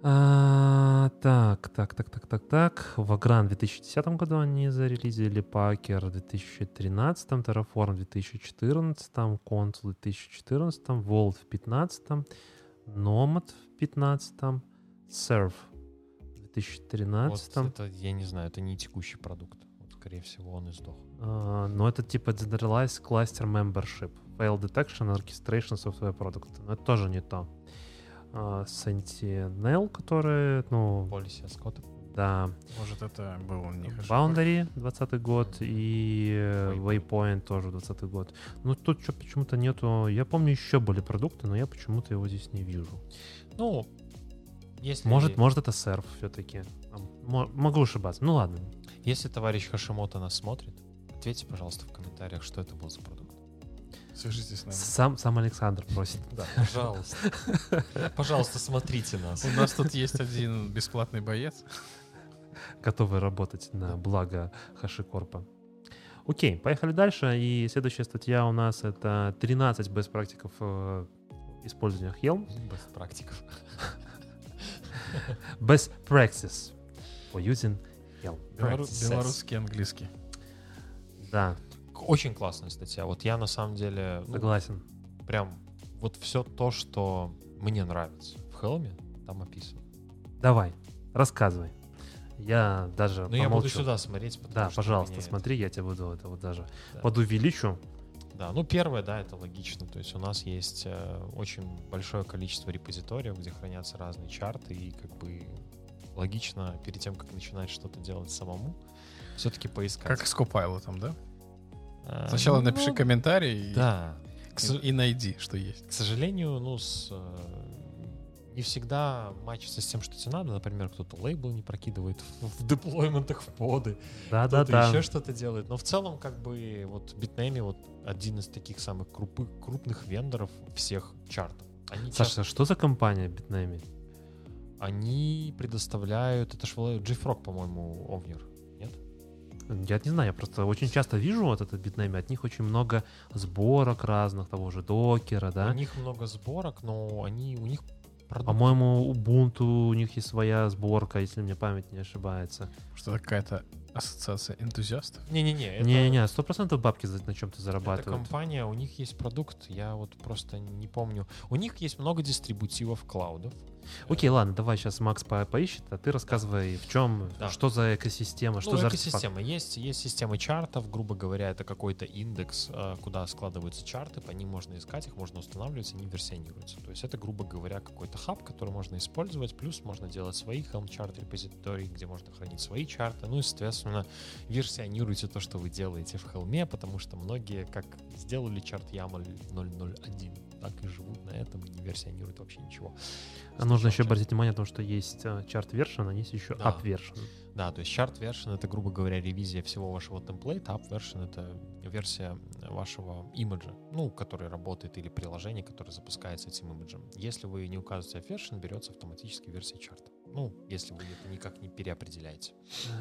А, так, так, так, так, так, так. Вагран в 2010 году они зарелизили, Пакер в 2013, Terraform в 2014, Consul в 2014, Vault в 2015, Nomad в 2015, Surf в 2013. Вот это, я не знаю, это не текущий продукт. Вот, скорее всего, он и сдох. А, но это типа Generalized Cluster Membership, Fail Detection, Orchestration Software Product. Но это тоже не то. А, Sentinel, который, ну, Policy Scott. да, Может, это был не? Boundary 20 год и Waypoint. Waypoint тоже 20 год. Ну, тут что почему-то нету... Я помню, еще были продукты, но я почему-то его здесь не вижу. Ну, если, Может, может это серф все-таки. Могу ошибаться. Ну ладно. если товарищ Хашимото нас смотрит, ответьте, пожалуйста, в комментариях, что это был за продукт. Свяжитесь с нами. Сам, сам Александр просит. Да, пожалуйста. Пожалуйста, смотрите нас. У нас тут есть один бесплатный боец. готовы работать на благо Хашикорпа. Окей, поехали дальше. И следующая статья у нас это 13 best практиков использования Helm. Без практиков. Best practice for using Helm. Белорусский, английский. Да, Очень классная статья. Вот я на самом деле ну, согласен. прям вот все то, что мне нравится в Хелме, там описано. Давай, рассказывай. Я даже Но я буду сюда смотреть, потому Да, что пожалуйста, смотри, я тебе буду это вот даже Да. подувеличу. Да, ну первое, да, это логично. То есть у нас есть э, очень большое количество репозиториев, где хранятся разные чарты, и как бы логично перед тем, как начинать что-то делать самому, все-таки поискать. Как с Copilot, да? Э, Сначала ну, напиши комментарий и- Да. И, и найди, что есть. к сожалению, ну, с, э, не всегда матчится с тем, что тебе надо. Например, кто-то лейбл не прокидывает в, в деплойментах в поды, Да, да, кто-то да. еще что-то делает. Но в целом, как бы, вот Bitnami вот один из таких самых крупы- крупных вендоров всех чартов. Они, Саша, часто- что за компания Bitnami? они предоставляют, это ж JFrog, по-моему, Овнер. Я не знаю, я просто очень часто вижу вот этот Bitnami, от них очень много сборок разных, того же докера, У да? них много сборок, но они, у них продукт По-моему, Ubuntu, у них есть своя сборка, если мне память не ошибается. Что какая-то ассоциация энтузиастов. Не-не-не, это, Не-не-не, сто процентов бабки на чем-то это зарабатывают. компания, у них есть продукт, я вот просто не помню. У них есть много дистрибутивов клаудов. Окей, ладно, давай сейчас Макс по- поищет, а ты рассказывай, в чем, Да. что за экосистема, что ну, за артефакт. экосистема. Есть, есть системы чартов, грубо говоря, это какой-то индекс, э, куда складываются чарты, по ним можно искать, их можно устанавливать, они версионируются. То есть это, грубо говоря, какой-то хаб, который можно использовать, плюс можно делать свои Helm чарт репозитории, где можно хранить свои чарты, ну и, соответственно, версионируйте то, что вы делаете в Helm, потому что многие как сделали чарт YAML 001, так и живут на этом и не версионируют вообще ничего. А нужно еще обратить внимание на то, что есть э, чарт version, а есть еще Да. up version. Да, то есть chart version это, грубо говоря, ревизия всего вашего темплейта, up version это версия вашего имиджа, ну, который работает, или приложение, которое запускается этим имиджем. Если вы не указываете up version, берется автоматически версия чарта. Ну, если вы это никак не переопределяете.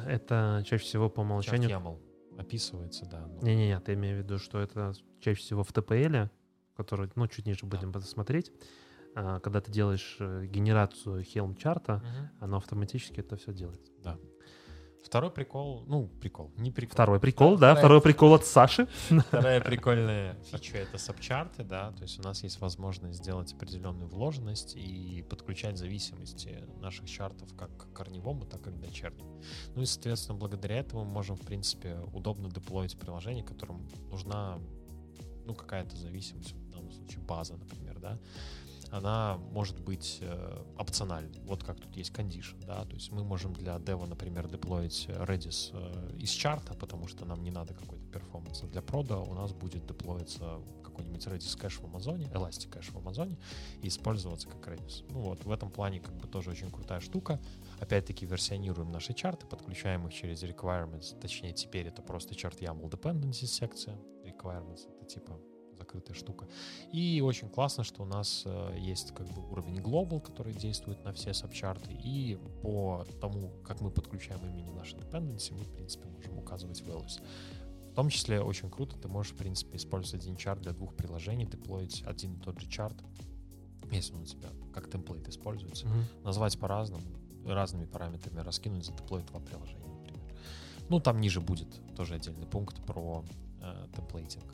Это чаще всего по умолчанию... YAML описывается, да. Не-не-не, ты имею в виду, что это чаще всего в TPL, который, ну, чуть ниже Да. будем смотреть. А, Когда ты делаешь э, генерацию Helm чарта, мгм. оно автоматически это все делает. Второй прикол, ну, прикол, не прикол. Второй прикол, Вторая- да, второй прикол от Саши. Вторая прикольная фича — это сабчарты, да, то есть у нас есть возможность сделать определенную вложенность и подключать зависимости наших чартов как к корневому, так и к дочернему. Ну и, соответственно, благодаря этому мы можем, в принципе, удобно деплоить приложение, которым нужна, ну, какая-то зависимость, случае база, например, да, она может быть э, опциональной. Вот как тут есть condition, да, то есть мы можем для dev а, например, деплоить Redis э, из chart а, потому что нам не надо какой-то перформанс. А для prod а у нас будет деплоиться какой-нибудь Redis cache в Амазоне, ElastiCache в Амазоне и использоваться как Redis. Ну вот, в этом плане как бы тоже очень крутая штука. Опять-таки версионируем наши чарты, подключаем их через requirements, точнее теперь это просто чарт YAML dependencies секция. Requirements это типа закрытая штука. И очень классно, что у нас э, есть как бы уровень Global, который действует на все сабчарты, и по тому, как мы подключаем имени наши dependency, мы, в принципе, можем указывать values. В том числе очень круто, ты можешь, в принципе, использовать один чарт для двух приложений, деплоить один и тот же чарт, если он у тебя как темплейт используется, Мгм. назвать по-разному, разными параметрами, раскинуть, задеплоить два приложения, например. Ну, там ниже будет тоже отдельный пункт про э, темплейтинг.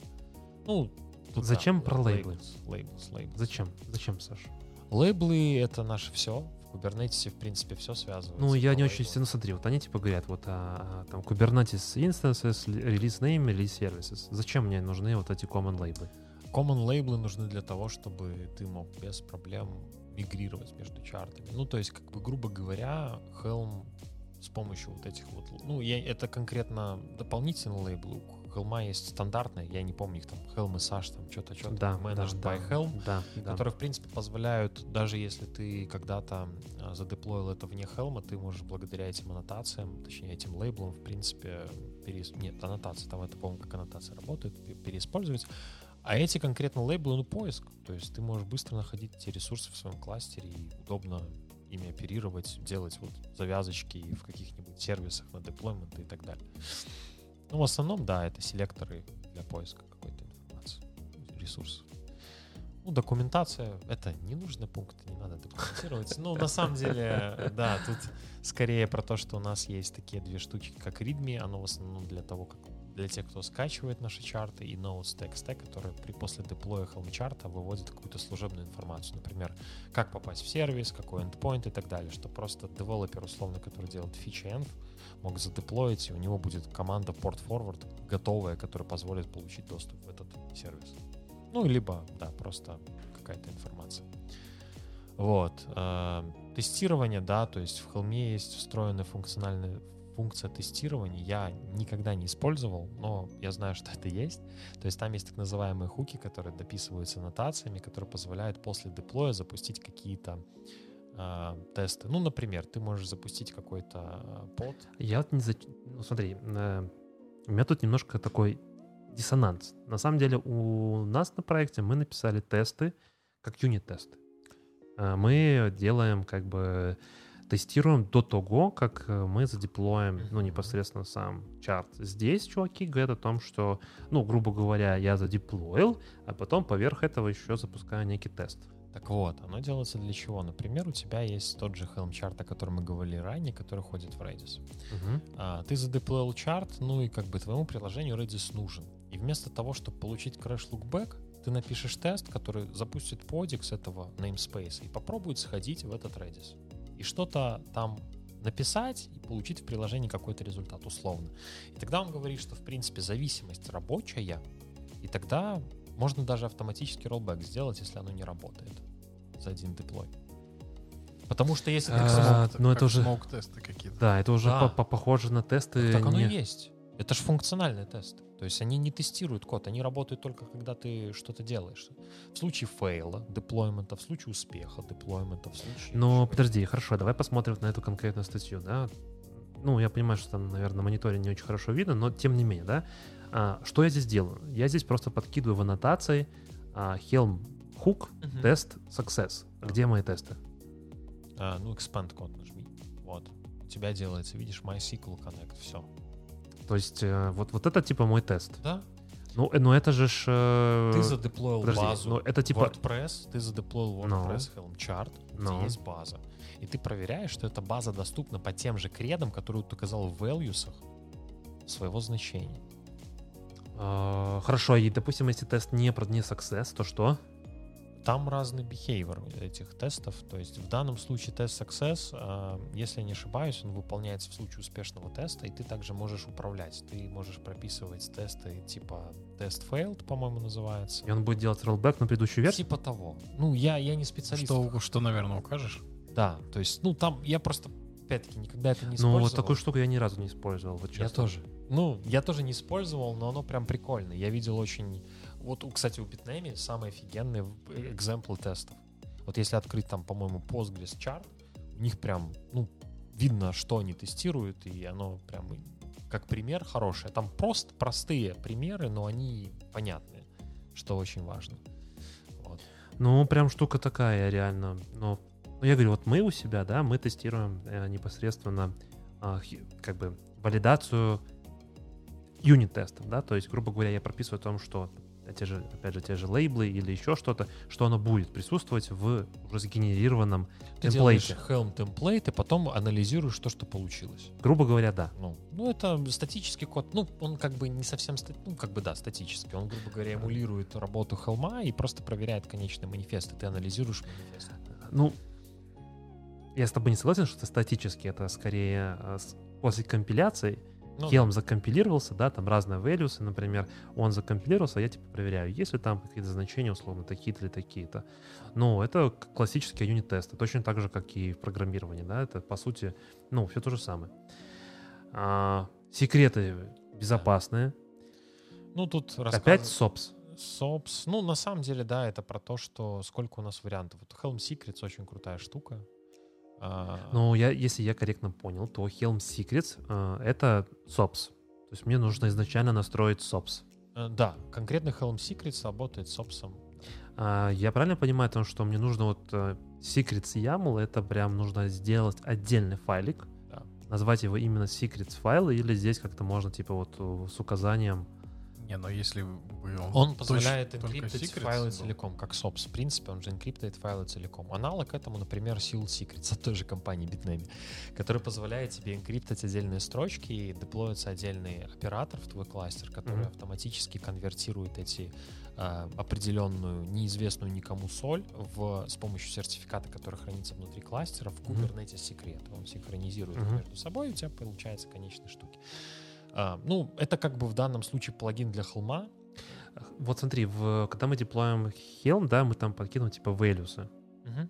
Ну, тут, Зачем да, про лейблы? labels, labels. Зачем? Зачем, Саша? Лейблы — это наше все. В Kubernetes, в принципе, все связывается. Ну, я не очень лейблам. сильно смотрю. Вот они типа говорят, вот а, а, там Kubernetes instances, release name, release services. Зачем мне нужны вот эти common лейблы? Common лейблы нужны для того, чтобы ты мог без проблем мигрировать между чартами. Ну, то есть, как бы, грубо говоря, Helm с помощью вот этих вот... Ну, я, это конкретно дополнительные лейблы. У Helm есть стандартные, я не помню их там, Helm и Sash, там что-то, что-то, Да, Managed да, by Helm. да, да. которые, в принципе, позволяют, даже если ты когда-то а, задеплоил это вне Helm, ты можешь благодаря этим аннотациям, точнее, этим лейблам, в принципе, перес... нет, аннотации, там это, по-моему, как аннотация работает, пе- переиспользовать. А эти конкретно лейблы, ну, поиск. То есть ты можешь быстро находить эти ресурсы в своем кластере и удобно ими оперировать, делать вот завязочки в каких-нибудь сервисах на деплоймент и так далее. Ну, в основном, да, это селекторы для поиска какой-то информации, ресурсов. Ну, документация — это ненужный пункт, не надо документировать. Ну, на самом деле, да, тут скорее про то, что у нас есть такие две штучки, как readme, оно в основном для того, как для тех, кто скачивает наши чарты, и notes.txt, который при после деплоя Helm чарта выводит какую-то служебную информацию. Например, как попасть в сервис, какой endpoint и так далее, что просто девелопер, условно, который делает фичи env, мог задеплоить, и у него будет команда port forward готовая, которая позволит получить доступ в этот сервис. Ну, либо, да, просто какая-то информация. Вот. э, Тестирование, да, то есть в Helm есть встроенная функциональная функция тестирования. Я никогда не использовал, но я знаю, что это есть. То есть там есть так называемые хуки, которые дописываются нотациями, которые позволяют после деплоя запустить какие-то э, тесты. Ну, например, ты можешь запустить какой-то э, под. Я вот не за... Ну, смотри, э, у меня тут немножко такой диссонанс. На самом деле у нас на проекте мы написали тесты как юнит-тесты. А, Мы делаем как бы тестируем до того, как э, мы задеплоим, ну, непосредственно сам чарт. Здесь чуваки говорят о том, что, ну, грубо говоря, я задеплоил, а потом поверх этого еще запускаю некий тест. Так вот, оно делается для чего? Например, у тебя есть тот же Helm чарт, о котором мы говорили ранее, который ходит в Redis. Мгм. А, ты задеплоил чарт, ну и как бы твоему приложению Redis нужен. И вместо того, чтобы получить crash lookback, ты напишешь тест, который запустит подекс этого namespace и попробует сходить в этот Redis. И что-то там написать и получить в приложении какой-то результат, условно. И тогда он говорит, что, в принципе, зависимость рабочая, и тогда можно даже автоматический роллбэк сделать, если оно не работает за один деплой. Потому что если ты А, ну, это уже- смоук-тесты какие-то. Да, это уже Да. по- по- похоже на тесты. Так оно не- и есть. Это же функциональные тесты. То есть они не тестируют код, они работают только когда ты что-то делаешь. В случае фейла, деплоймента, в случае успеха, деплоймента, в случае... Но чего. подожди, хорошо, давай посмотрим на эту конкретную статью, да. Ну, я понимаю, что там, наверное, на мониторе не очень хорошо видно, но тем не менее, да. А, что я здесь делаю? Я здесь просто подкидываю в аннотации а, Helm Hook тест Success. Где мои тесты? А, ну, expand код нажми. Вот. У тебя делается, видишь, MySQL Connect, все. То есть э, вот, вот это типа мой тест. Да? Ну, э, ну это же ж... э, Ты задеплоил подожди, базу ну это типа... WordPress, ты задеплоил Ну. WordPress Helm Chart, где Ну. есть база. И ты проверяешь, что эта база доступна по тем же кредам, которые ты указал в values своего значения. э, хорошо, и, допустим, если тест не про не Success, то что? Там разный behavior этих тестов. То есть в данном случае тест success, а, если я не ошибаюсь, он выполняется в случае успешного теста, и ты также можешь управлять. Ты можешь прописывать тесты типа тест failed, по-моему, называется. И он будет делать rollback на предыдущую версию? Типа того. Ну, я, я не специалист. Что, что, наверное, укажешь? Да, то есть, ну, там я просто, опять-таки, никогда это не Ну, использовал. вот такую штуку я ни разу не использовал, вот Я честно. тоже. Ну, я тоже не использовал, но оно прям прикольно. Я видел очень... Вот, кстати, у Bitnami самые офигенные в- экземплы тестов. Вот если открыть там, по-моему, Postgres чарт, у них прям, ну, видно, что они тестируют, и оно прям как пример хорошее. Там просто простые примеры, но они понятные, что очень важно. Вот. Ну, прям штука такая, реально. Но, ну, я говорю, вот мы у себя, да, мы тестируем э, непосредственно хи- как бы валидацию юнит-тестов, да, то есть, грубо говоря, я прописываю о том, что э, те же, опять же, те же лейблы или еще что-то, что оно будет присутствовать в уже сгенерированном Ты темплейте. Helm темплейт, и потом анализируешь то, что получилось. Грубо говоря, да. Ну, ну, это статический код. Ну, он как бы не совсем... ста- Ну, как бы, да, статический. Он, грубо говоря, эмулирует работу холма и просто проверяет конечный манифест. И ты анализируешь манифест. Ну, я с тобой не согласен, что это статически, это скорее э, после компиляции Ну, Helm закомпилировался, да, там разные values, например, он закомпилировался, я типа проверяю, есть ли там какие-то значения, условно, такие-то или такие-то. Но это классические юнит-тесты, точно так же, как и в программировании, да, это, по сути, ну, все то же самое. А, секреты безопасные. ну, тут Опять SOPS. SOPS. Ну, на самом деле, да, это про то, что сколько у нас вариантов. Вот Helm Secrets очень крутая штука. Но я, если я корректно понял, то Helm Secrets э, это SOPS. То есть мне нужно изначально настроить SOPS. э, да, конкретно Helm Secrets работает с SOPS. А, я правильно понимаю, то, что мне нужно вот э, Secrets YAML, это прям нужно сделать отдельный файлик, Да. назвать его именно Secrets файл, или здесь как-то можно типа вот с указанием Не, но если вы... Он точ- позволяет энкриптить файлы был. целиком, как SOPS. В принципе, он же энкриптует файлы целиком. Аналог этому, например, Seal Secrets от той же компании Bitnami, который позволяет тебе энкриптать отдельные строчки и деплоится отдельный оператор в твой кластер, который Мгм. автоматически конвертирует эти а, определенную неизвестную никому соль в, с помощью сертификата, который хранится внутри кластера, в. Kubernetes секрет. Он синхронизирует Мгм. между собой, и у тебя получается конечные штуки. А, ну, это как бы в данном случае плагин для холма, Вот смотри, в, когда мы деплоим Helm, да, мы там подкидываем типа values. Мгм.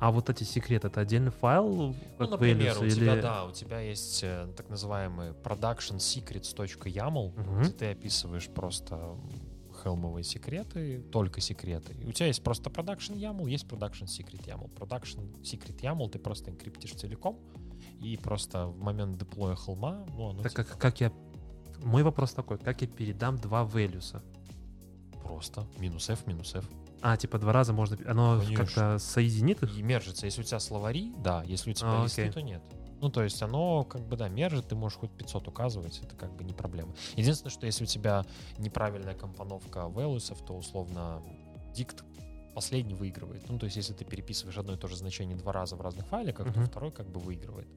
А вот эти секреты, это отдельный файл, Ну, например, values, у тебя, или... да, у тебя есть э, так называемый productionsecrets.yaml, Мгм. где ты описываешь просто хелмовые секреты, только секреты. И у тебя есть просто production YAML, есть production secret YAML. Production secret YAML ты просто энкриптишь целиком, и просто в момент деплоя холма, ну, Так типа как, как я... Мой вопрос такой, как я передам два values? просто минус F, минус F. А, типа два раза можно... Оно Конечно. как-то соединит их? И мержится. Если у тебя словари, да. Если у тебя А, листы, окей. то нет. Ну, то есть оно как бы, да, мержит, ты можешь хоть 500 указывать, это как бы не проблема. Единственное, что если у тебя неправильная компоновка values, то условно дикт последний выигрывает. Ну, то есть если ты переписываешь одно и то же значение два раза в разных файликах, то Мгм. второй как бы выигрывает.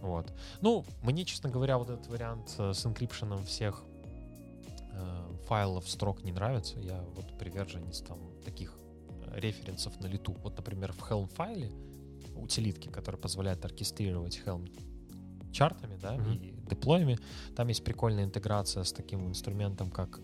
Вот. Ну, мне, честно говоря, вот этот вариант э, с инкрипшеном всех э, файлов, строк не нравится. Я вот приверженец там таких э, референсов на лету. Вот, например, в Helm файле утилитки, которые позволяют оркестрировать Helm чартами, да, Мгм. и деплоями. Там есть прикольная интеграция с таким инструментом, как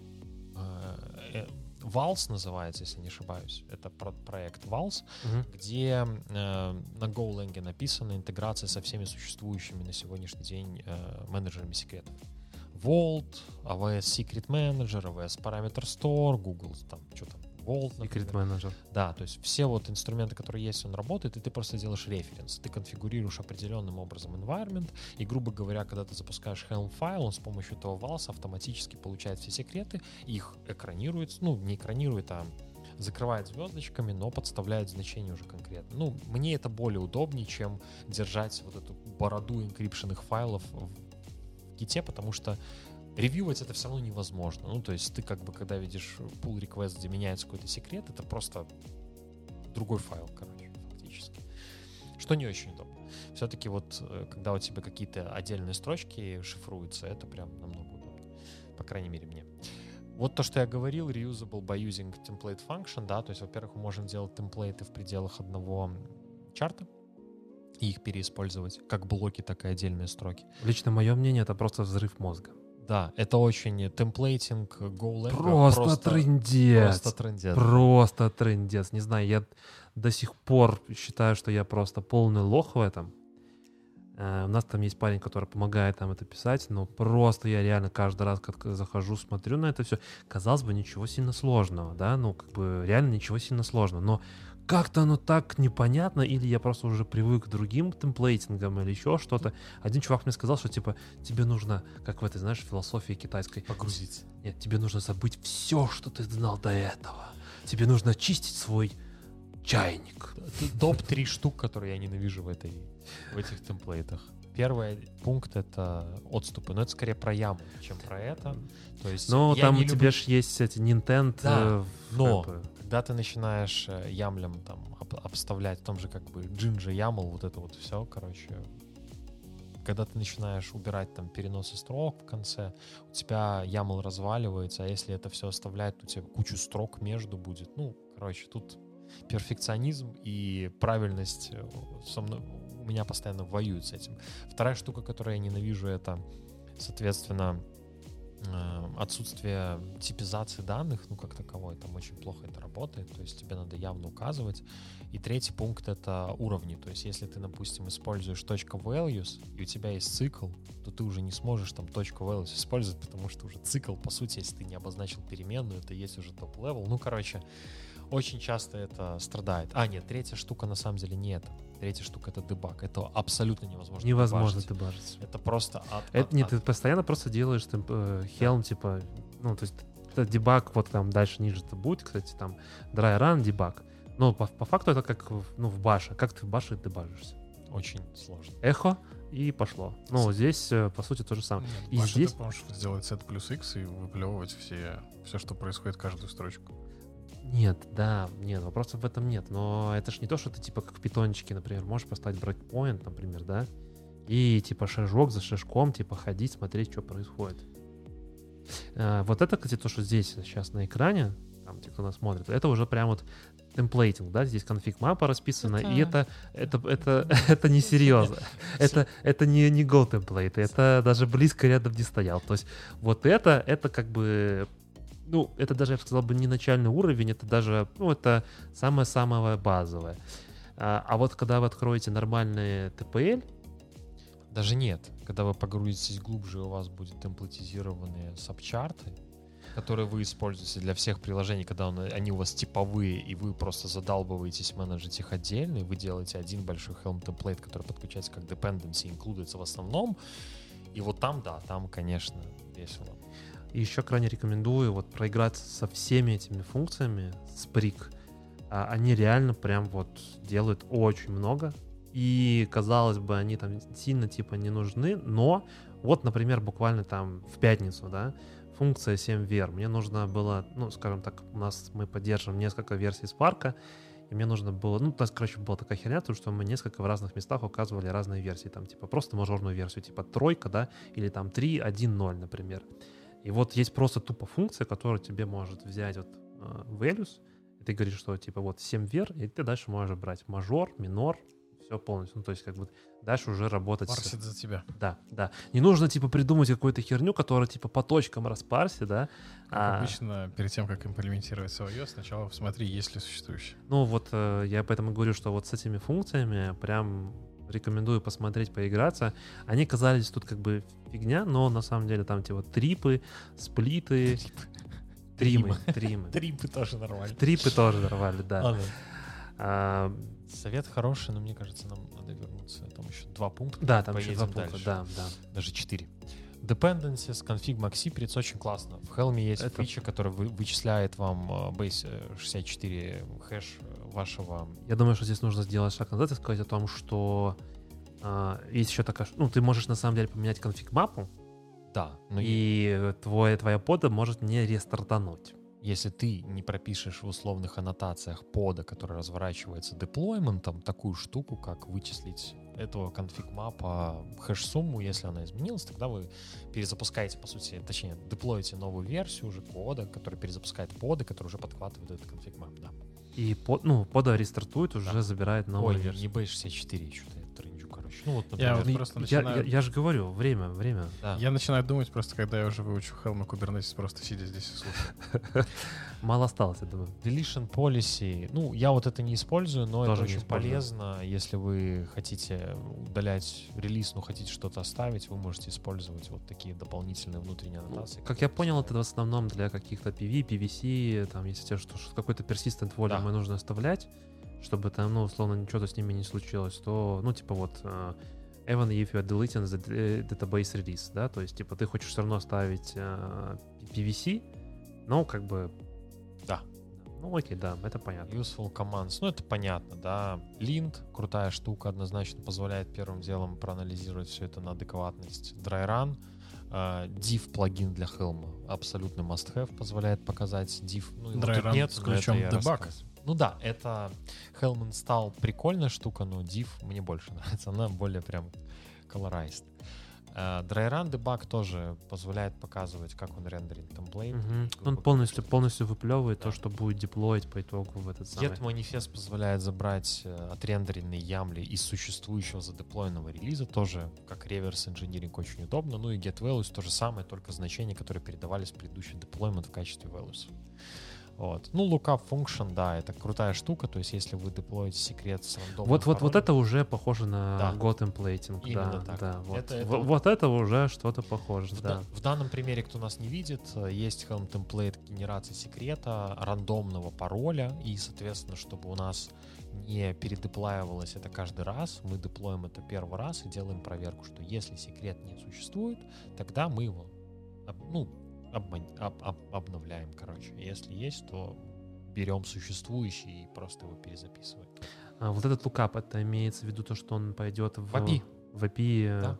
э, э, Vals называется, если не ошибаюсь. Это про- проект Vals, Мгм. где э, на GoLang написана интеграция со всеми существующими на сегодняшний день э, менеджерами секретов. Vault, AWS Secret Manager, AWS Parameter Store, Google, там, что там, Vault. Secret Manager. Да, то есть все вот инструменты, которые есть, он работает, и ты просто делаешь референс. Ты конфигурируешь определенным образом environment, и, грубо говоря, когда ты запускаешь Helm файл, он с помощью этого Valve автоматически получает все секреты, их экранирует, ну, не экранирует, а закрывает звездочками, но подставляет значение уже конкретно. Ну, мне это более удобнее, чем держать вот эту бороду инкрипшенных файлов в гите, потому что ревьювать это все равно невозможно. Ну, то есть ты как бы, когда видишь pull request, где меняется какой-то секрет, это просто другой файл, короче, фактически. Что не очень удобно. Все-таки вот, э, когда у тебя какие-то отдельные строчки шифруются, это прям намного удобнее. По крайней мере, мне. Вот то, что я говорил, reusable by using template function, да, то есть, во-первых, мы можем делать темплейты в пределах одного чарта и их переиспользовать, как блоки, так и отдельные строки. Лично мое мнение, это просто взрыв мозга. Да, это очень темплейтинг GoLang. Просто, трындец. Просто трындец. Просто трындец. Не знаю, я до сих пор считаю, что я просто полный лох в этом. Э, У нас там есть парень, который помогает нам это писать, но просто я реально каждый раз, как захожу, смотрю на это все, казалось бы, ничего сильно сложного, да, ну, как бы реально ничего сильно сложного, но как-то оно так непонятно, или я просто уже привык к другим темплейтингам или еще что-то. Один чувак мне сказал, что, типа, тебе нужно, как в этой, знаешь, философии китайской, Погрузиться. нет, тебе нужно забыть все, что ты знал до этого. Тебе нужно очистить свой чайник. Топ-3 штук, которые я ненавижу в, этой, в этих темплейтах. Первый пункт — это отступы. Но это скорее про яму, чем про это. То есть Но я там у люблю- тебя же есть эти Nintendo. Да, э, в- но как бы, когда ты начинаешь э, ямлем там об- обставлять в том же как бы Jinja YAML, вот это вот все, короче, когда ты начинаешь убирать там переносы строк в конце, у тебя YAML разваливается, а если это все оставлять, то у тебя кучу строк между будет. Ну, короче, тут перфекционизм и правильность э, со мной, у меня постоянно воюют с этим. Вторая штука, которую я ненавижу, это, соответственно, отсутствие типизации данных, ну, как таковой, там очень плохо это работает, то есть тебе надо явно указывать. И третий пункт — это уровни, то есть если ты, допустим, используешь .values, и у тебя есть цикл, то ты уже не сможешь там .values использовать, потому что уже цикл, по сути, если ты не обозначил переменную, это есть уже top-level. Ну, короче, очень часто это страдает. А, нет, третья штука на самом деле не это. Третья штука — это debug. Это абсолютно невозможно невозможно дебажить. дебажить. Это просто ад, Это ад, не ад. ты постоянно просто делаешь там, э, Helm, типа, ну, то есть дебаг вот там дальше ниже это будет, кстати, там dry run дебаг. Но по, по факту это как в- ну, в баше. Как ты в баше дебажишься? Очень сложно. Эхо и пошло. Ну, здесь, э, по сути, то же самое. Нет, И здесь- ты можешь сделать set плюс x и выплевывать все, все, что происходит каждую строчку. Нет, да, нет, вопросов в этом нет. Но это ж не то, что ты типа как в питончике, например, можешь поставить брейкпоинт, например, да, и типа шажок за шажком, типа ходить, смотреть, что происходит. Э, Вот это, кстати, то, что здесь сейчас на экране, там, те, кто нас смотрит, это уже прям вот темплейтинг, да, здесь конфиг мапа расписана, и это, это, это, это не серьезно. Это, это не, не Go темплейт, это даже близко рядом не стоял. То есть вот это, это как бы, ну, это даже, я бы сказал бы, не начальный уровень, это даже, ну, это самое-самое базовое. А, а вот когда вы откроете нормальные TPL, Даже нет. Когда вы погрузитесь глубже, у вас будут темплатизированные сабчарты, которые вы используете для всех приложений, когда он- они у вас типовые, и вы просто задалбываетесь менеджить их отдельно, и вы делаете один большой Helm template, который подключается как dependency, инклюдится в основном. И вот там, да, там, конечно, весело. И еще крайне рекомендую вот проиграть со всеми этими функциями с. А, Они реально прям вот делают очень много. И, казалось бы, они там сильно типа не нужны, но вот, например, буквально там в пятницу, да, функция 7VR. Мне нужно было, ну, скажем так, у нас мы поддерживаем несколько версий Spark, и мне нужно было, ну, то есть, короче, была такая херня, то, что мы несколько в разных местах указывали разные версии, там, типа, просто мажорную версию, типа, тройка, да, или там 3, 1, 0, например. И вот есть просто тупо функция, которая тебе может взять вот э, values, и ты говоришь, что, типа, вот 7 вер, и ты дальше можешь брать мажор, минор, все полностью. Ну, то есть, как бы дальше уже работать... Парсит за тебя. Да, да. Не нужно, типа, придумать какую-то херню, которая, типа, по точкам распарси, да. Как А, обычно, перед тем, как имплементировать свое, сначала посмотри, есть ли существующее. Ну, вот э, я поэтому говорю, что вот с этими функциями прям рекомендую посмотреть, поиграться. Они казались тут как бы фигня, но на самом деле там типа трипы, сплиты, тримы, тримы. Трипы тоже нормально. Трипы тоже нормально, да. А, Совет хороший, но мне кажется, нам надо вернуться. Там еще два пункта. да, там еще два пункта, дальше. да, да. Даже четыре. Dependencies, config Maxi очень классно. В Helm есть Это- фича, которая вы- вычисляет вам э, base э, 64 хэш э, вашего... Я думаю, что здесь нужно сделать шаг назад и сказать о том, что а, есть еще такая, ну, ты можешь на самом деле поменять конфиг мапу, Да, е- и твой, твоя пода может не рестартануть. Если ты не пропишешь в условных аннотациях пода, который разворачивается деплойментом, такую штуку, как вычислить этого конфиг мапа хэш-сумму, если она изменилась, тогда вы перезапускаете, по сути, точнее, деплоите новую версию уже кода, который перезапускает поды, который уже подхватывает этот конфиг мап, да. И под, ну, пода рестартует, уже Да. забирает новую Ой, версию. не бase64, что-то я трынжу, короче. Ну вот, Я например, вот Ну, просто я, начинаю- я- я же говорю, время, время. да. Я начинаю думать просто, когда я уже выучу Helm и Kubernetes, просто сидя здесь и слушаю. Мало осталось, я думаю. Deletion policy, ну, я вот это не использую, но Тоже это очень полезно. Если вы хотите удалять релиз, но хотите что-то оставить, вы можете использовать вот такие дополнительные внутренние аннотации. Как я понял, это в основном для каких-то PV, PVC, там, если тебе что, что какой-то persistent volume Да. нужно оставлять, чтобы там, ну, условно, ничего с ними не случилось, то, ну, типа вот, э, even if you are deleting the э, database release, да, то есть, типа, ты хочешь все равно оставить э, PVC, но как бы... Да. Ну, окей, да, это понятно. Useful commands, ну это понятно, да. Lint, крутая штука, однозначно позволяет первым делом проанализировать все это на адекватность. Dry Run, э, div плагин для Helm, абсолютно must-have, позволяет показать div. Ну, его Dry тут нет, с ключом debug. рассказываю. Ну да, это Helm install прикольная штука, но div мне больше нравится, она более прям colorized. Dry Run debug тоже позволяет показывать, как он рендерит темплейт. Грубо Он полностью, полностью выплевывает то, Да. что будет деплоить по итогу в этот самый... Get манифест позволяет забрать э, отрендеренные ямли из существующего задеплоенного релиза, тоже как реверс инжиниринг очень удобно. Ну и get values то же самое, только значения, которые передавались в предыдущий деплоймент в качестве values. Вот. Ну, lookup function, да, это крутая штука, то есть если вы деплоите секрет с рандомным Вот, вот, вот это уже похоже на Да. God templating. Именно да, так. да. Вот. Это- это Во- вот- это уже что-то похоже, В, да. в данном примере, кто нас не видит, э, есть Helm темплейт генерации секрета, рандомного пароля, и, соответственно, чтобы у нас не передеплаивалось это каждый раз, мы деплоим это первый раз и делаем проверку, что если секрет не существует, тогда мы его ну, обман- об- об- обновляем, короче. Если есть, то берем существующий и просто его перезаписываем. А вот этот лукап, это имеется в виду то, что он пойдет в, В API. в API, э, Да.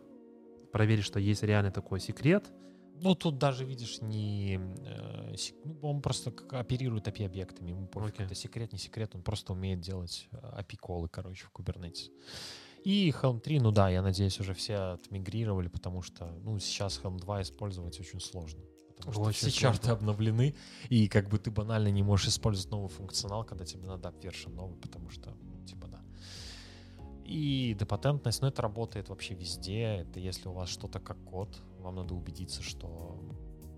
проверить, что есть реально такой секрет. Ну, тут даже, видишь, не... э, сек- ну, он просто как оперирует API-объектами. Ему пофиг, Окей. это секрет, не секрет. Он просто умеет делать э, API-колы, короче, в Kubernetes. И Helm 3, ну да, я надеюсь, уже все отмигрировали, потому что, ну, сейчас Helm 2 использовать очень сложно. Потому что Очень все чарты сложно. обновлены, и как бы ты банально не можешь использовать новый функционал, когда тебе надо апвершн новый, потому что, ну, типа, да. И депатентность, ну, это работает вообще везде. Это если у вас что-то как код, вам надо убедиться, что,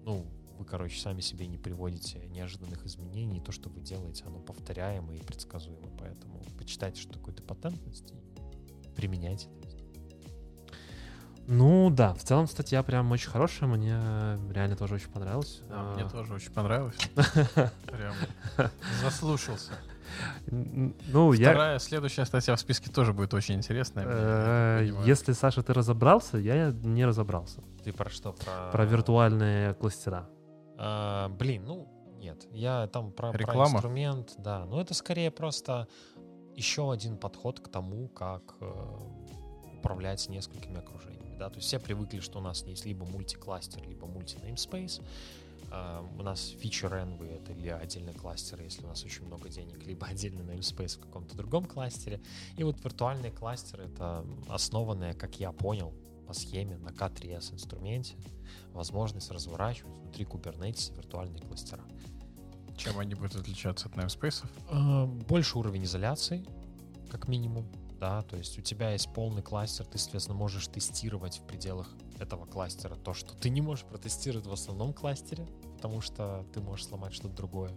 ну, вы, короче, сами себе не приводите неожиданных изменений, и то, что вы делаете, оно повторяемо и предсказуемо. Поэтому почитайте, что такое депатентность, и применяйте. Ну да, в целом статья прям очень хорошая, мне реально тоже очень понравилась. Да, Мне А, тоже очень понравилось. Прям заслушался. Ну, я... Вторая, следующая статья в списке тоже будет очень интересная. мне, я э. Если, Саша, ты разобрался, я не разобрался. Ты про что? Про, Про виртуальные кластера. А, блин, ну, нет. Я там про, про инструмент, да. Но это скорее просто еще один подход к тому, как э, управлять несколькими окружениями. Да? То есть все привыкли, что у нас есть либо мультикластер, либо мульти-namespace. А, у нас feature envy это или отдельный кластер, если у нас очень много денег, либо отдельный namespace в каком-то другом кластере. И вот виртуальный кластер это основанное, как я понял, по схеме на K3S инструменте возможность разворачивать внутри Kubernetes виртуальные кластера. Чем они будут отличаться от namespace? А, Больше уровень изоляции, как минимум. Да, то есть у тебя есть полный кластер, ты, соответственно, можешь тестировать в пределах этого кластера то, что ты не можешь протестировать в основном кластере, потому что ты можешь сломать что-то другое.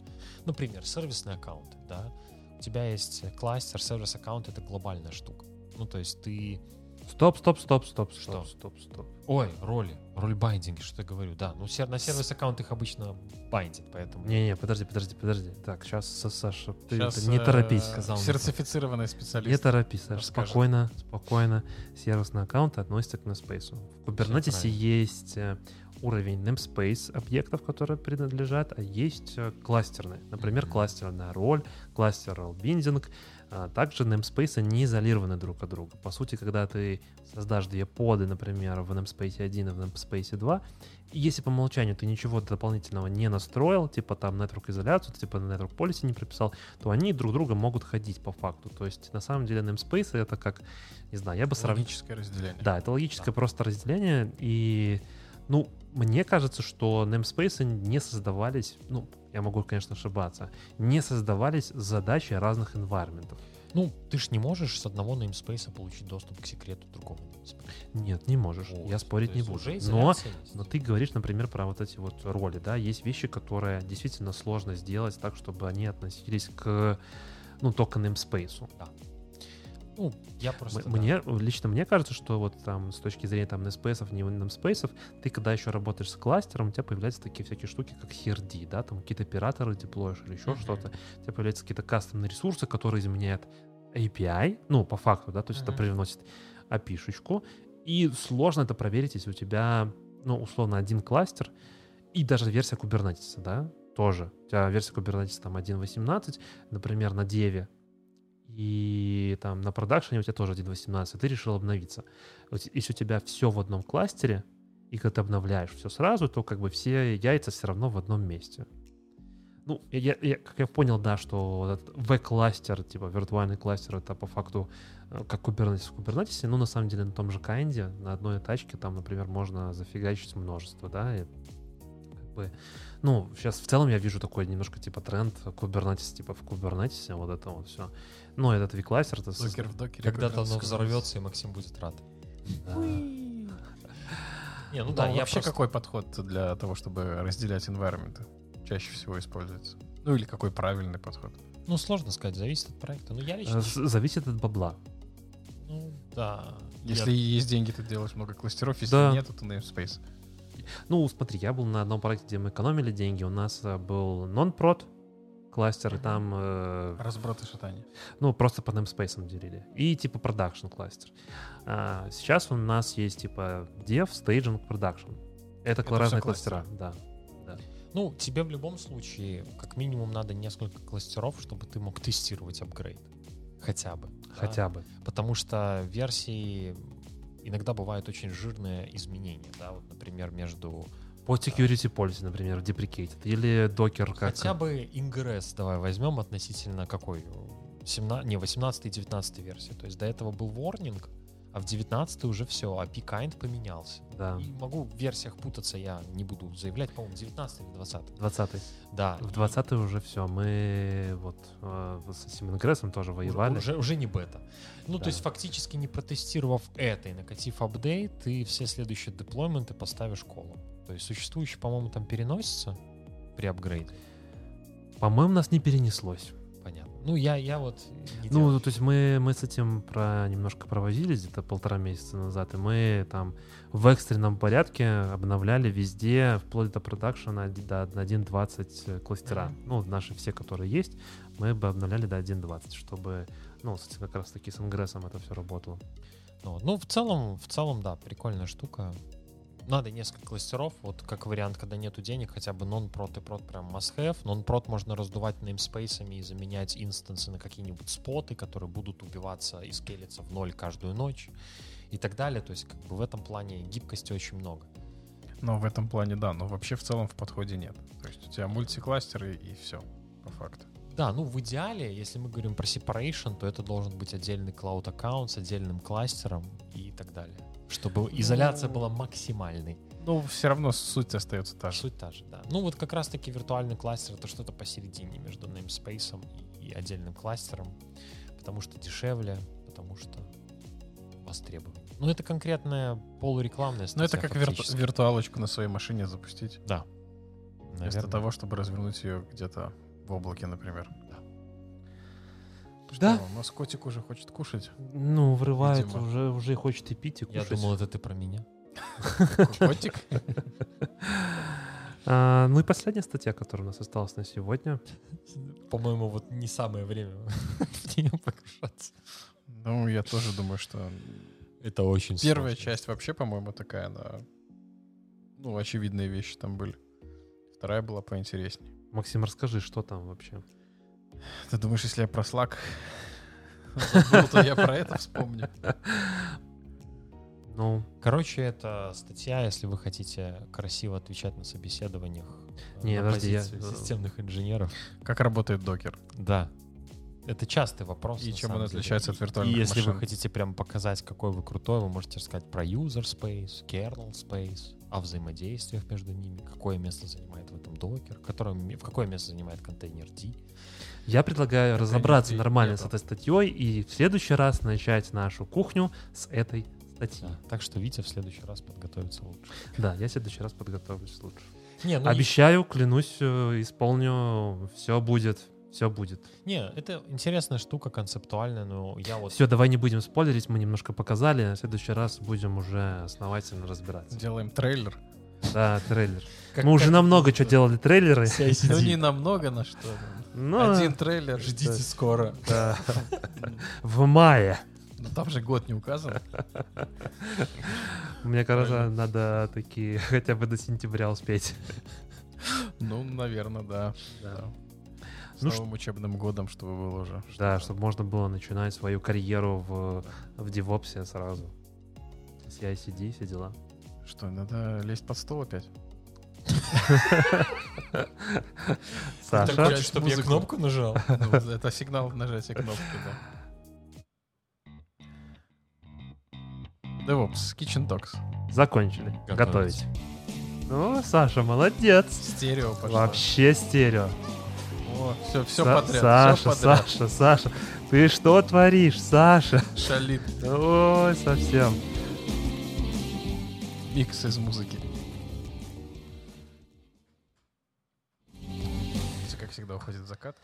Например, сервисный аккаунт, да. У тебя есть кластер, сервис-аккаунт — это глобальная штука. Ну, то есть ты Стоп, стоп, стоп, стоп, Что? стоп, стоп, стоп. Ой, роли, роль байдинги, что я говорю, да. Ну, сер- на сервис-аккаунт их обычно байдит, поэтому... Не-не, подожди, подожди, подожди. Так, сейчас, Саша, ты Щас, это не э, торопись. Сказал мне. Сертифицированный Не специалист. торопись, Саша. расскажет. Спокойно, спокойно. Сервисный аккаунт относится к namespace. В Kubernetes есть э, уровень namespace объектов, которые принадлежат, а есть э, кластерные. Например, Мгм. кластерная роль, кластерал биндинг. А Также namespace не изолированы друг от друга. По сути, когда ты создашь две поды, например, в namespace 1 и в namespace 2, и если по умолчанию ты ничего дополнительного не настроил, типа там network изоляцию, типа network policy не прописал, то они друг друга могут ходить по факту. То есть на самом деле namespace это как, не знаю, я бы сравнил... Логическое разделение. Да, это логическое просто разделение. И, ну, мне кажется, что namespace не создавались, ну, я могу, конечно, ошибаться, не создавались задачи разных environmentов. Ну, ты ж не можешь с одного namespace получить доступ к секрету другого namespace. Нет, не можешь. Вот, я спорить не буду. Но, но ты говоришь, например, про вот эти вот роли, да, есть вещи, которые действительно сложно сделать так, чтобы они относились к, ну, только namespace. Ну, я просто... М- да. Мне, лично мне кажется, что вот там с точки зрения там namespace, не namespace, ты когда еще работаешь с кластером, у тебя появляются такие всякие штуки, как HRD, да, там какие-то операторы деплоишь или еще Мгм. что-то. У тебя появляются какие-то кастомные ресурсы, которые изменяют API, ну, по факту, да, то есть это Мгм. привносит API-шечку, и сложно это проверить, если у тебя, ну, условно, один кластер, и даже версия Kubernetes, да, тоже. У тебя версия Kubernetes там 1.18, например, на деве, и там на продакшене у тебя тоже 1.18, ты решил обновиться. Вот Если у тебя все в одном кластере, и когда ты обновляешь все сразу, то как бы все яйца все равно в одном месте. Ну, я, я- как я понял, да, что вот этот V-кластер, типа виртуальный кластер, это по факту э, как Kubernetes в Kubernetes, но на самом деле на том же кайнде, на одной тачке, там, например, можно зафигачить множество, да, и бы, ну, сейчас в целом я вижу такой немножко типа тренд Kubernetes, типа в Kubernetes, вот это вот все. Ну, этот V-кластер, это... Докер в докере. Когда-то оно взорвется, и Максим будет рад. Не, ну да, я вообще какой подход для того, чтобы разделять environment чаще всего используется? Ну или какой правильный подход? Ну, сложно сказать, зависит от проекта. Ну, я лично... Э, Зависит от бабла. Ну, да. Если Я- есть деньги, ты делаешь много кластеров, если Да. нет, то namespace. Ну, смотри, я был на одном проекте, где мы экономили деньги. У нас э, был non-prod кластер, и там, э, Разброд и шатание. ну, просто по namespace делили. И типа продакшн кластер. А, сейчас у нас есть типа dev, staging, production. Это, Это разные кластера, да. Ну, тебе в любом случае, как минимум, надо несколько кластеров, чтобы ты мог тестировать апгрейд. Хотя бы. да. Хотя бы. Потому что версии иногда бывают очень жирные изменения, да, вот, например, между По security policy, например, deprecated. Или докер как... хотя бы Ingress давай возьмем относительно какой? 17, не, 18 и 19 версии. То есть до этого был warning, а в 19 уже все, API kind поменялся. Да, И могу в версиях путаться, я не буду заявлять, по-моему, 19 или 20. 20 Да. В и 20 уже все. Мы вот э, с этим ингрессом тоже уже- воевали. Уже, уже не бета. Ну, Да. то есть фактически не протестировав это и накатив апдейт, ты все следующие деплойменты поставишь колом. То есть существующий, по-моему, там переносится при апгрейде. По-моему, нас не перенеслось. Ну, я, я вот не Ну, делаю. то есть мы, мы с этим про немножко провозились где-то полтора месяца назад, и мы там в экстренном порядке обновляли везде, вплоть до продакшена, до 1.20 кластера. Мгм. Ну, наши все, которые есть, мы бы обновляли до 1.20, чтобы, ну, с этим как раз таки с ингрессом это все работало. Ну, ну, в целом, в целом, да, прикольная штука. Надо несколько кластеров, вот как вариант, когда нету денег, хотя бы non-prot и prot прям must-have. Non-prot можно раздувать namespace'ами и заменять инстансы на какие-нибудь споты, которые будут убиваться и скелиться в ноль каждую ночь и так далее. То есть как бы в этом плане гибкости очень много. Но в этом плане да, но вообще в целом в подходе нет. То есть у тебя мультикластеры и все, по факту. Да, ну в идеале, если мы говорим про separation, то это должен быть отдельный cloud аккаунт с отдельным кластером и так далее. Чтобы изоляция была максимальной. Ну, все равно суть остается та же. Суть та же, да. Ну вот как раз-таки виртуальный кластер это что-то посередине между namespace и, и отдельным кластером, потому что дешевле, потому что востребован. Ну это конкретная полурекламная Ну, это статья как вирту- виртуалочку на своей машине запустить. Да. Вместо Наверное. того, чтобы развернуть ее где-то в облаке, например. Да. Что, Да. у нас котик уже хочет кушать. Ну, врывает, Видимо. уже, уже хочет и пить, и Я кушать. думал, это ты про меня. Котик? А, ну и последняя статья, которая у нас осталась на сегодня. По-моему, вот не самое время в нее погружаться. Ну, я тоже думаю, что Это очень первая часть вообще, по-моему, такая, она... Ну, очевидные вещи там были. Вторая была поинтереснее. Максим, расскажи, что там вообще? Ты думаешь, если я про Slack забыл, то я про это вспомню? Ну, Короче, это статья, если вы хотите красиво отвечать на собеседованиях э, Не, на подожди, я- позицию системных инженеров. Как работает докер? Да. Это частый вопрос. И чем он деле. отличается от И- виртуальных И если вы машин? хотите прям показать, какой вы крутой, вы можете рассказать про user space, kernel space, о взаимодействиях между ними, какое место занимает в этом докер, которое, в какое место занимает контейнер D. я предлагаю разобраться людей нормально с этой статьей и в следующий раз начать нашу кухню с этой статьи. Да. Так что Витя в следующий раз подготовится лучше. Да, я в следующий раз подготовлюсь лучше. Не, ну и- Обещаю, клянусь, э, исполню, все будет, все будет. не, это интересная штука, концептуальная, но я вот... Все, давай не будем спойлерить, мы немножко показали, а в следующий раз будем уже основательно разбираться. Делаем трейлер. Да, трейлер. Как- мы уже как намного это что делали трейлеры. Ну, не намного на что. Ну, Один трейлер. Ждите Да. скоро. да. В мае. Ну, Там же год не указан. Мне кажется, надо такие хотя бы до сентября успеть. Ну, наверное, да. Да. С Ну, новым учебным годом, чтобы было уже. Да, чтобы можно было начинать свою карьеру в, в девопсе сразу. CICD, все дела. Что, надо лезть под стол опять? Саша, хочешь, Хочешь, чтобы я кнопку нажал? Ну, Это сигнал нажатия кнопки, да. DevOps, Kitchen Talks. закончили. Готовить. Готовить. Ну, Саша, молодец. Стерео пошло. Вообще стерео. О, все, все Са- подряд. Саша, все подряд. Саша, Саша, ты что творишь, Саша? Шалит. Ой, совсем. Микс из музыки. Всегда, уходит в закат.